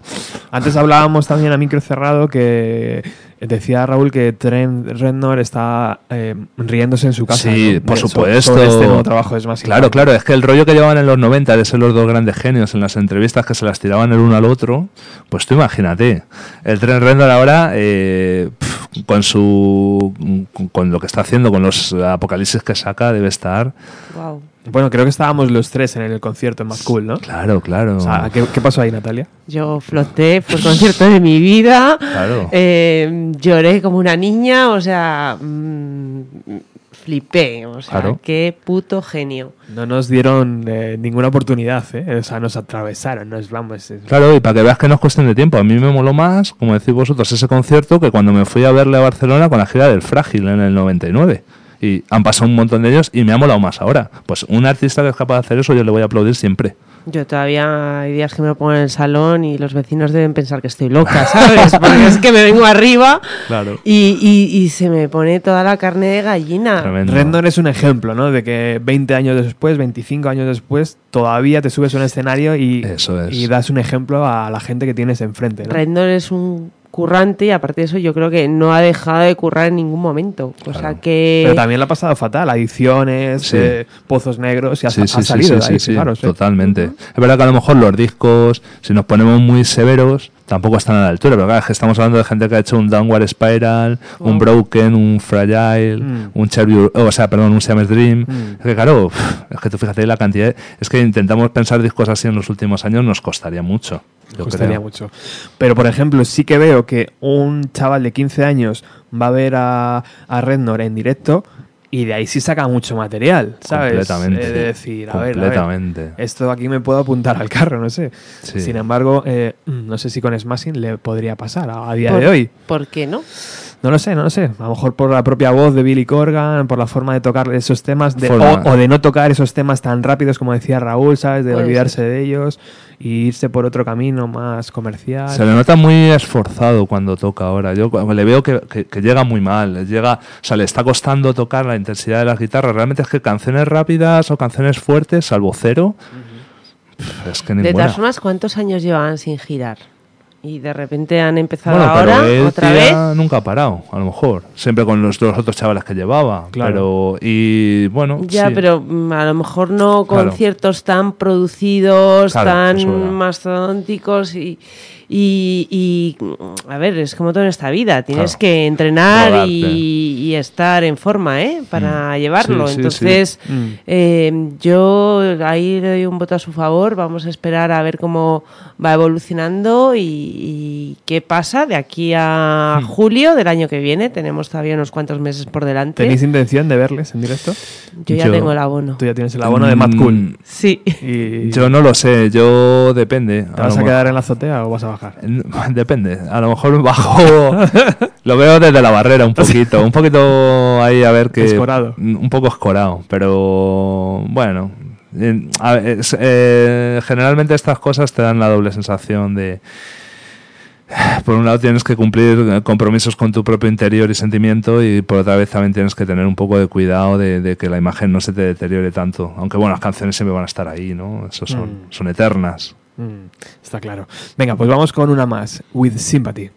Antes hablábamos también a micro cerrado que decía Raúl que Trent Reznor está eh, riéndose en su casa. Sí, ¿no? por De- supuesto. Sobre este nuevo trabajo es más Claro, claro, es que el rollo que llevaban en los 90 de ser los dos grandes genios en las entrevistas que se las tiraban el uno al otro, pues tú imagínate. El Tren Rendor ahora, eh, pf, con su con- con lo que está haciendo, con los apocalipsis que saca, debe estar. Wow. Bueno, creo que estábamos los tres en el concierto en Más Cool, ¿no? Claro, claro. O sea, ¿qué, qué pasó ahí, Natalia? Yo floté, fue el concierto de mi vida. Claro. Eh, lloré como una niña, o sea, mm, flipé. O sea, Claro. qué puto genio. No nos dieron eh, ninguna oportunidad, ¿eh? O sea, nos atravesaron, nos vamos. es- Claro, y para que veas que no es cuestión de tiempo. A mí me moló más, como decís vosotros, ese concierto que cuando me fui a verle a Barcelona con la gira del Frágil en el 99. Y han pasado un montón de ellos y me ha molado más ahora. Pues un artista que es capaz de hacer eso yo le voy a aplaudir siempre. Yo todavía hay días que me lo pongo en el salón y los vecinos deben pensar que estoy loca, [LAUGHS] ¿sabes? Porque es que me vengo arriba Claro. y, y- y se me pone toda la carne de gallina. Tremendo. Reznor es un ejemplo, ¿no? De que 20 años después, 25 años después, todavía te subes a un escenario y, Eso es. y das un ejemplo a la gente que tienes enfrente, ¿no? Rendon es un currante y aparte de eso yo creo que no ha dejado de currar en ningún momento. O sea Claro. que... Pero también la ha pasado fatal, adicciones, Sí. eh, pozos negros y ha, Sí, ha sí, sí, salido sí, de ahí, sí, sí, fijaros, ¿eh? totalmente. Es verdad que a lo mejor los discos, si nos ponemos muy severos, tampoco están a la altura, pero claro, estamos hablando de gente que ha hecho un Downward Spiral, un Oh. Broken, un Fragile, Mm. un Cherry, o sea, perdón, un Siamese Dream. Mm. Es que claro, es que tú fíjate la cantidad, de- es que intentamos pensar discos así en los últimos años, nos costaría mucho. Yo costaría creo. mucho. Pero, por ejemplo, sí que veo que un chaval de 15 años va a ver a, a Rednor en directo y de ahí sí saca mucho material, ¿sabes? Completamente. Eh, de decir, a ver, a ver, Completamente. esto aquí me puedo apuntar al carro, no sé. Sí. Sin embargo, eh, no sé si con Smashing le podría pasar a, a día ¿Por- de hoy. ¿Por qué no? No lo sé, no lo sé. A lo mejor por la propia voz de Billy Corgan, por la forma de tocar esos temas, de- o, o de no tocar esos temas tan rápidos como decía Raúl, ¿sabes? De Puede olvidarse de ellos y irse por otro camino más comercial. Se le nota muy esforzado cuando toca ahora. Yo le veo que, que- que llega muy mal. le Llega, o sea, le está costando tocar la intensidad de las guitarras. Realmente es que canciones rápidas o canciones fuertes, salvo cero, pf, es que De ninguna. todas formas, ¿cuántos años llevaban sin girar? Y de repente han empezado Bueno, ahora pero él, otra vez. nunca ha parado, a lo mejor. Siempre con los, otros chavales que llevaba. Claro. Pero, y bueno. Ya, sí. pero mm, a lo mejor no Claro. conciertos tan producidos, Claro, eso era. tan mastodónticos y, y, y, mm, a ver, es como todo en esta vida, tienes Claro. que entrenar y, y estar en forma, ¿eh? Para llevarlo. Sí, sí, Entonces, sí. Mm. eh, yo ahí le doy un voto a su favor, vamos a esperar a ver cómo va evolucionando y, y qué pasa de aquí a Hmm. julio del año que viene. Tenemos todavía unos cuantos meses por delante. ¿Tenéis intención de verles en directo? Yo ya Yo- tengo el abono. Tú ya tienes el abono de Mad Cool. Mm, Sí. Y Yo no lo sé, yo depende. ¿Te vas a mo- quedar en la azotea o vas a bajar? [LAUGHS] Depende, a lo mejor [LAUGHS] bajo. lo veo desde la barrera un [LAUGHS] poquito, un poquito ahí a ver que. Escorado. Un poco escorado, pero bueno. eh, generalmente estas cosas te dan la doble sensación de. Por un lado tienes que cumplir compromisos con tu propio interior y sentimiento y por otra vez también tienes que tener un poco de cuidado de, de que la imagen no se te deteriore tanto. Aunque bueno, las canciones siempre van a estar ahí, ¿no? Eso son, Mm. son eternas. Mm, está claro. Venga, pues vamos con una más. With Sympathy.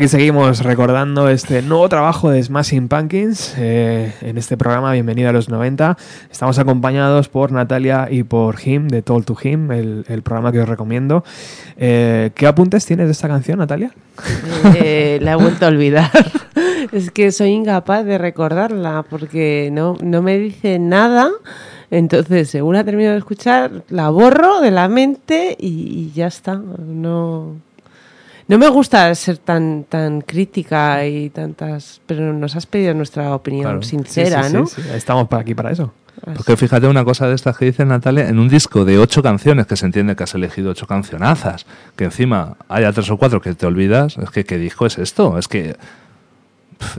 Aquí seguimos recordando este nuevo trabajo de Smashing Pumpkins eh, en este programa Bienvenido a los 90. Estamos acompañados por Natalia y por Him, de Told to Him, el, el programa que os recomiendo. Eh, ¿Qué apuntes tienes de esta canción, Natalia? Eh, la he vuelto a olvidar. [LAUGHS] Es que soy incapaz de recordarla porque no, no me dice nada. Entonces, según la termino de escuchar, la borro de la mente y, y ya está. No, no me gusta ser tan, tan crítica y tantas. Pero nos has pedido nuestra opinión Claro. sincera, Sí, sí, ¿no? sí, sí, Estamos por aquí para eso. Porque fíjate una cosa de estas que dice Natalia, en un disco de ocho canciones, que se entiende que has elegido ocho cancionazas, que encima haya tres o cuatro que te olvidas, es que ¿qué disco es esto? Es que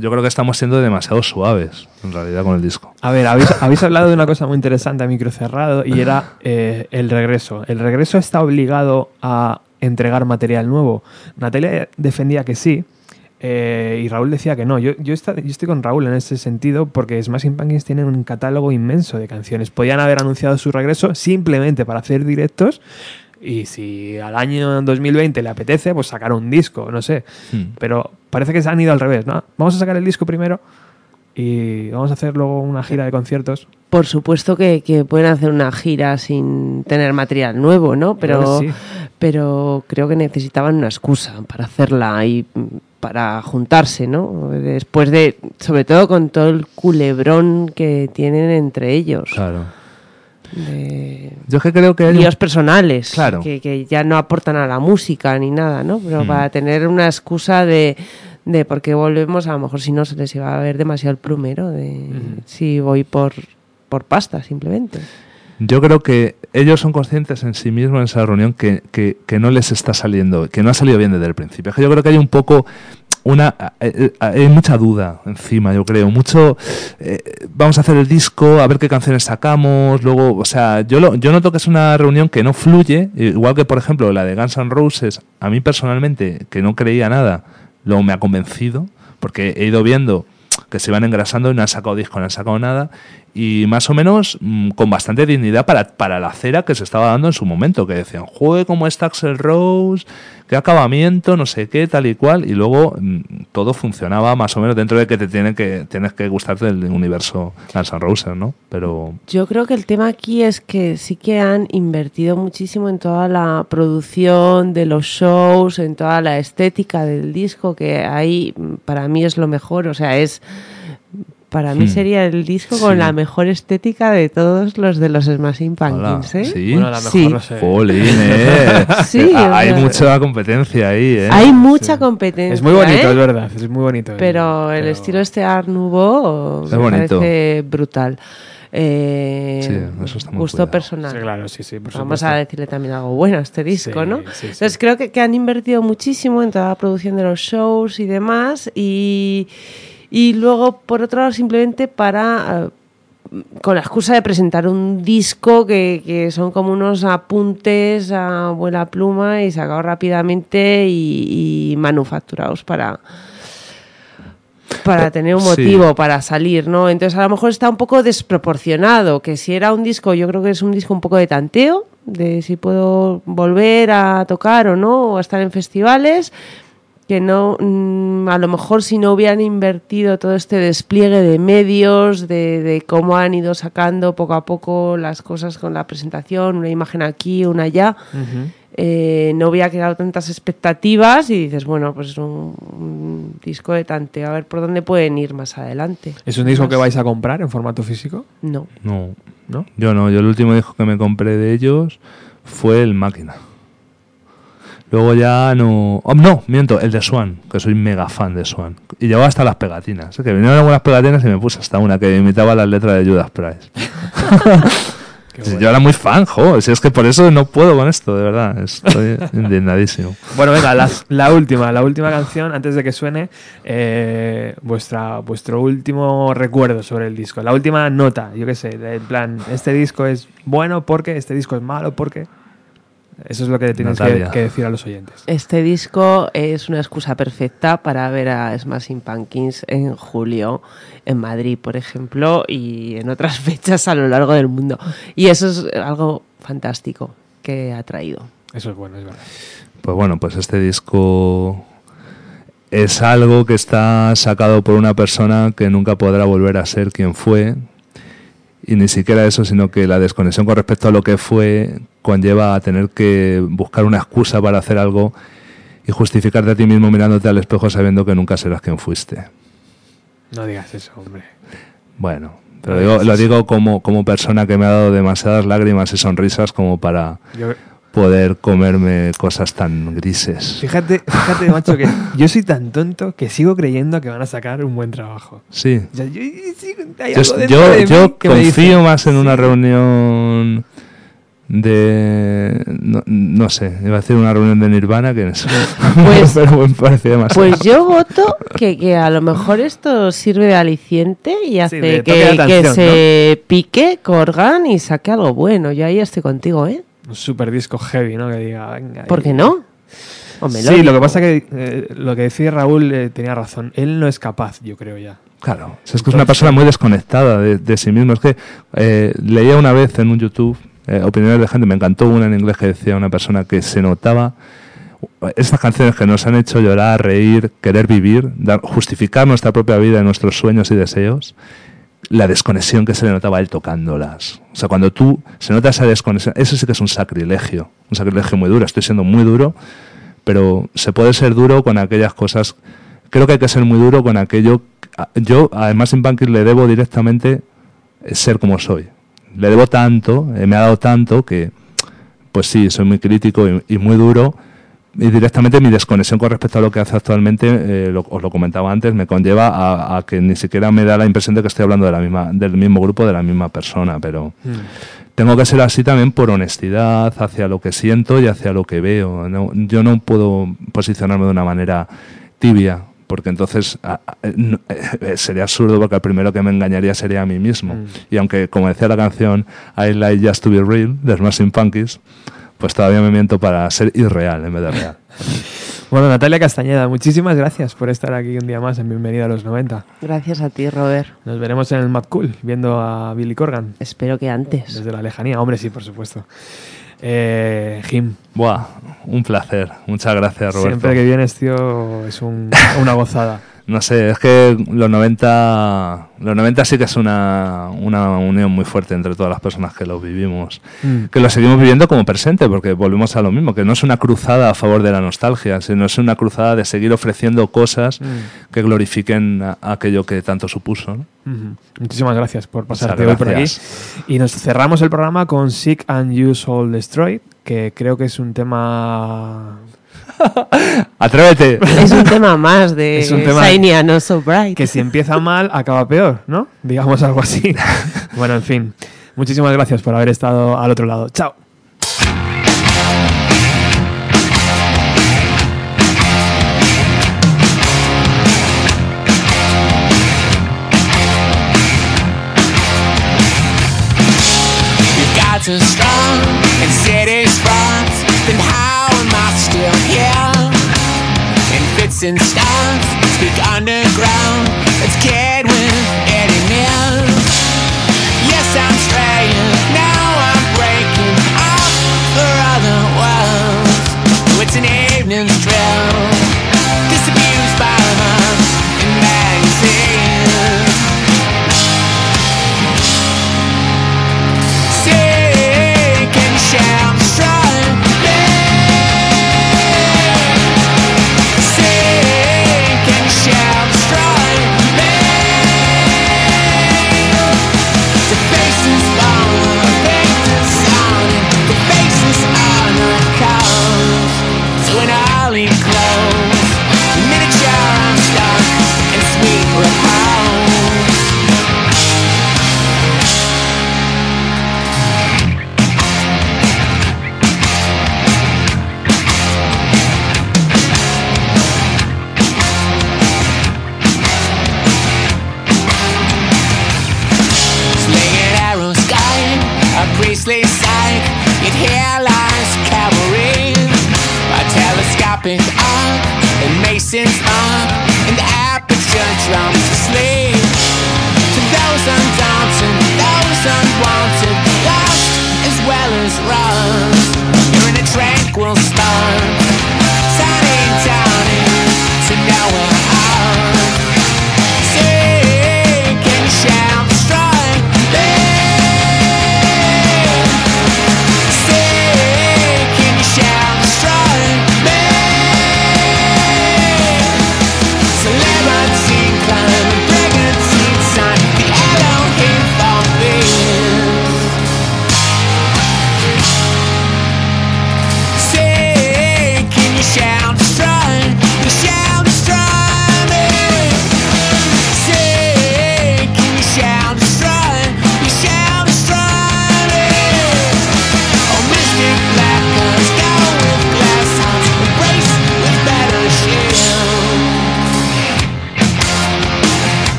yo creo que estamos siendo demasiado suaves, en realidad, con el disco. A ver, habéis, habéis hablado de una cosa muy interesante a micro cerrado y era eh, el regreso. ¿El regreso está obligado a entregar material nuevo? Natalia defendía que sí. eh, y Raúl decía que no. Yo, yo, estoy con Raúl en ese sentido porque Smashing Pumpkins tienen un catálogo inmenso de canciones. Podían haber anunciado su regreso simplemente para hacer directos y si al año 2020 le apetece, pues sacar un disco, no sé. Hmm. Pero parece que se han ido al revés, ¿no? Vamos a sacar el disco primero y vamos a hacer luego una gira de conciertos. Por supuesto que, que pueden hacer una gira sin tener material nuevo, ¿no? Pero, sí. pero creo que necesitaban una excusa para hacerla y para juntarse, ¿no? Después de, sobre todo con todo el culebrón que tienen entre ellos. Claro. De Yo es que creo que un- líos personales Claro. que, que ya no aportan a la música ni nada, ¿no? Pero Mm. para tener una excusa de, de por qué volvemos, a lo mejor si no se les iba a ver demasiado el plumero, de si voy por, por pasta simplemente. Yo creo que ellos son conscientes en sí mismos en esa reunión que, que- que no les está saliendo, que no ha salido bien desde el principio. Es que yo creo que hay un poco una hay mucha duda encima, yo creo, mucho eh, vamos a hacer el disco, a ver qué canciones sacamos, luego, o sea, yo lo, yo noto que es una reunión que no fluye, igual que por ejemplo la de Guns N' Roses, a mí personalmente que no creía nada, luego me ha convencido porque he ido viendo que se van engrasando y no han sacado disco, no han sacado nada. Y más o menos mm, con bastante dignidad para, para la cera que se estaba dando en su momento, que decían, juegue como está Axel Rose, qué acabamiento, no sé qué, tal y cual. Y luego mm, todo funcionaba más o menos dentro de que te tiene que, tienes que gustarte del universo Guns N' Roses, ¿no? Pero Yo creo que el tema aquí es que sí que han invertido muchísimo en toda la producción de los shows, en toda la estética del disco, que ahí mm, para mí es lo mejor, o sea, es para mí Hmm. sería el disco con la mejor estética de todos los de los Smashing Hola, Pumpkins, ¿eh? sí. Bueno, a lo mejor Sí. no sé. ¿eh? [LAUGHS] Sí, Hay mucha competencia ahí, ¿eh? Hay mucha competencia. Es muy bonito, ¿eh? es verdad, es muy bonito. Pero el estilo este Art Nouveau Es me bonito. parece brutal. Eh, Sí, eso está muy gusto cuidado. personal. Sí, claro, sí, sí, por Vamos supuesto. a decirle también algo bueno a este disco, Sí, ¿no? sí, sí. Entonces creo que, que han invertido muchísimo en toda la producción de los shows y demás. Y, y luego, por otro lado, simplemente para... eh, con la excusa de presentar un disco que, que son como unos apuntes a buena pluma y sacados rápidamente y, y manufacturados para, para tener un sí. motivo para salir, ¿no? Entonces a lo mejor está un poco desproporcionado, que si era un disco, yo creo que es un disco un poco de tanteo, de si puedo volver a tocar o no, o a estar en festivales, que no, mm, a lo mejor si no hubieran invertido todo este despliegue de medios, de, de cómo han ido sacando poco a poco las cosas con la presentación, una imagen aquí, una allá, eh, no hubiera quedado tantas expectativas y dices, bueno, pues es un, un disco de tanteo, a ver por dónde pueden ir más adelante. ¿Es un disco que vais a comprar en formato físico? No. No, ¿No? Yo no, yo el último disco que me compré de ellos fue el Máquina. Luego ya no. Oh, no, miento, el de Swan, que soy mega fan de Swan. Y llevaba hasta las pegatinas. ¿eh? Que vinieron algunas pegatinas y me puse hasta una que imitaba las letras de Judas Price. Bueno. [LAUGHS] [LAUGHS] Yo era muy fan, jo. Si es que por eso no puedo con esto, de verdad. Estoy [LAUGHS] indignadísimo. Bueno, venga, las- la última, la última canción, antes de que suene, eh, vuestra, vuestro último recuerdo sobre el disco. La última nota, yo qué sé, en plan, este disco es bueno porque, este disco es malo porque. Eso es lo que tienes que, decir a los oyentes. Este disco es una excusa perfecta para ver a Smashing Pumpkins en julio en Madrid, por ejemplo, y en otras [LAUGHS] fechas a lo largo del mundo. Y eso es algo fantástico que ha traído. Eso es bueno, es verdad. Pues bueno, pues este disco es algo que está sacado por una persona que nunca podrá volver a ser quien fue. Y ni siquiera eso, sino que la desconexión con respecto a lo que fue conlleva a tener que buscar una excusa para hacer algo y justificarte a ti mismo mirándote al espejo sabiendo que nunca serás quien fuiste. No digas eso, hombre. Bueno, pero digo- lo digo como, como persona que me ha dado demasiadas lágrimas y sonrisas como para Yo- poder comerme cosas tan grises. fíjate, fíjate, macho, que yo soy tan tonto que sigo creyendo que van a sacar un buen trabajo. Sí. O sea, yo, confío más en una reunión de... No, no sé, iba a decir una reunión de Nirvana que en eso. [LAUGHS] Pues- [LAUGHS] pero me parece demasiado. Pues yo voto que, que a lo mejor esto sirve de aliciente y hace que, que se pique Corgan y saque algo bueno. Yo ahí estoy contigo, ¿eh? Un super disco heavy, ¿no? Que diga, venga. ¿Por qué no? O Sí, lo que pasa que eh, lo que decía Raúl eh, tenía razón. Él no es capaz, yo creo ya. Claro, es que es una persona muy desconectada de, de sí mismo. Es que eh, leía una vez en un YouTube eh, opiniones de gente, me encantó una en inglés que decía una persona que se notaba estas canciones que nos han hecho llorar, reír, querer vivir, dar- justificar nuestra propia vida, nuestros sueños y deseos, la desconexión que se le notaba él tocándolas. O sea, cuando tú se nota esa desconexión, eso sí que es un sacrilegio, un sacrilegio muy duro. Estoy siendo muy duro, pero se puede ser duro con aquellas cosas. Creo que hay que ser muy duro con aquello. Yo, además, en Banking le debo directamente eh, ser como soy. Le debo tanto, eh, me ha dado tanto que, pues sí, soy muy crítico y muy duro. Y directamente mi desconexión con respecto a lo que hace actualmente, eh, lo- os lo comentaba antes, me conlleva a, a que ni siquiera me da la impresión de que estoy hablando de la misma, del mismo grupo, de la misma persona. Pero tengo que ser así también por honestidad hacia lo que siento y hacia lo que veo. No- yo no puedo posicionarme de una manera tibia, porque entonces a- a- eh, no- eh, sería absurdo porque el primero que me engañaría sería a mí mismo. Mm. Y aunque, como decía la canción I Like Just to Be Real, de Smashing Punkies, pues todavía me miento para ser irreal en vez de real. [LAUGHS] Bueno, Natalia Castañeda, muchísimas gracias por estar aquí un día más en Bienvenido a los 90. Gracias a ti, Robert. Nos veremos en el Mad Cool viendo a Billy Corgan Espero que antes. desde la lejanía. Hombre, sí, por supuesto. Eh, Jim, Buah, un placer. Muchas gracias, Roberto. siempre que vienes, tío, es un- una gozada. [LAUGHS] No sé, es que los 90, los 90 sí que es una, una unión muy fuerte entre todas las personas que lo vivimos. Mm. Que lo seguimos viviendo como presente, porque volvemos a lo mismo, que no es una cruzada a favor de la nostalgia, sino es una cruzada de seguir ofreciendo cosas Mm. que glorifiquen a- aquello que tanto supuso. Muchísimas gracias por pasarte hoy por aquí. Y nos cerramos el programa con Sick and You Soul Destroyed, que creo que es un tema [LAUGHS] ¡Atrévete! Es un tema más de Es un tema- Shiny and Not So Bright. que si empieza mal, acaba peor, ¿no? Digamos algo así. [LAUGHS] bueno, en fin. Muchísimas gracias por haber estado al otro lado. Chao. And starts, speak underground. It's kid with Mills. Yes, I'm straying.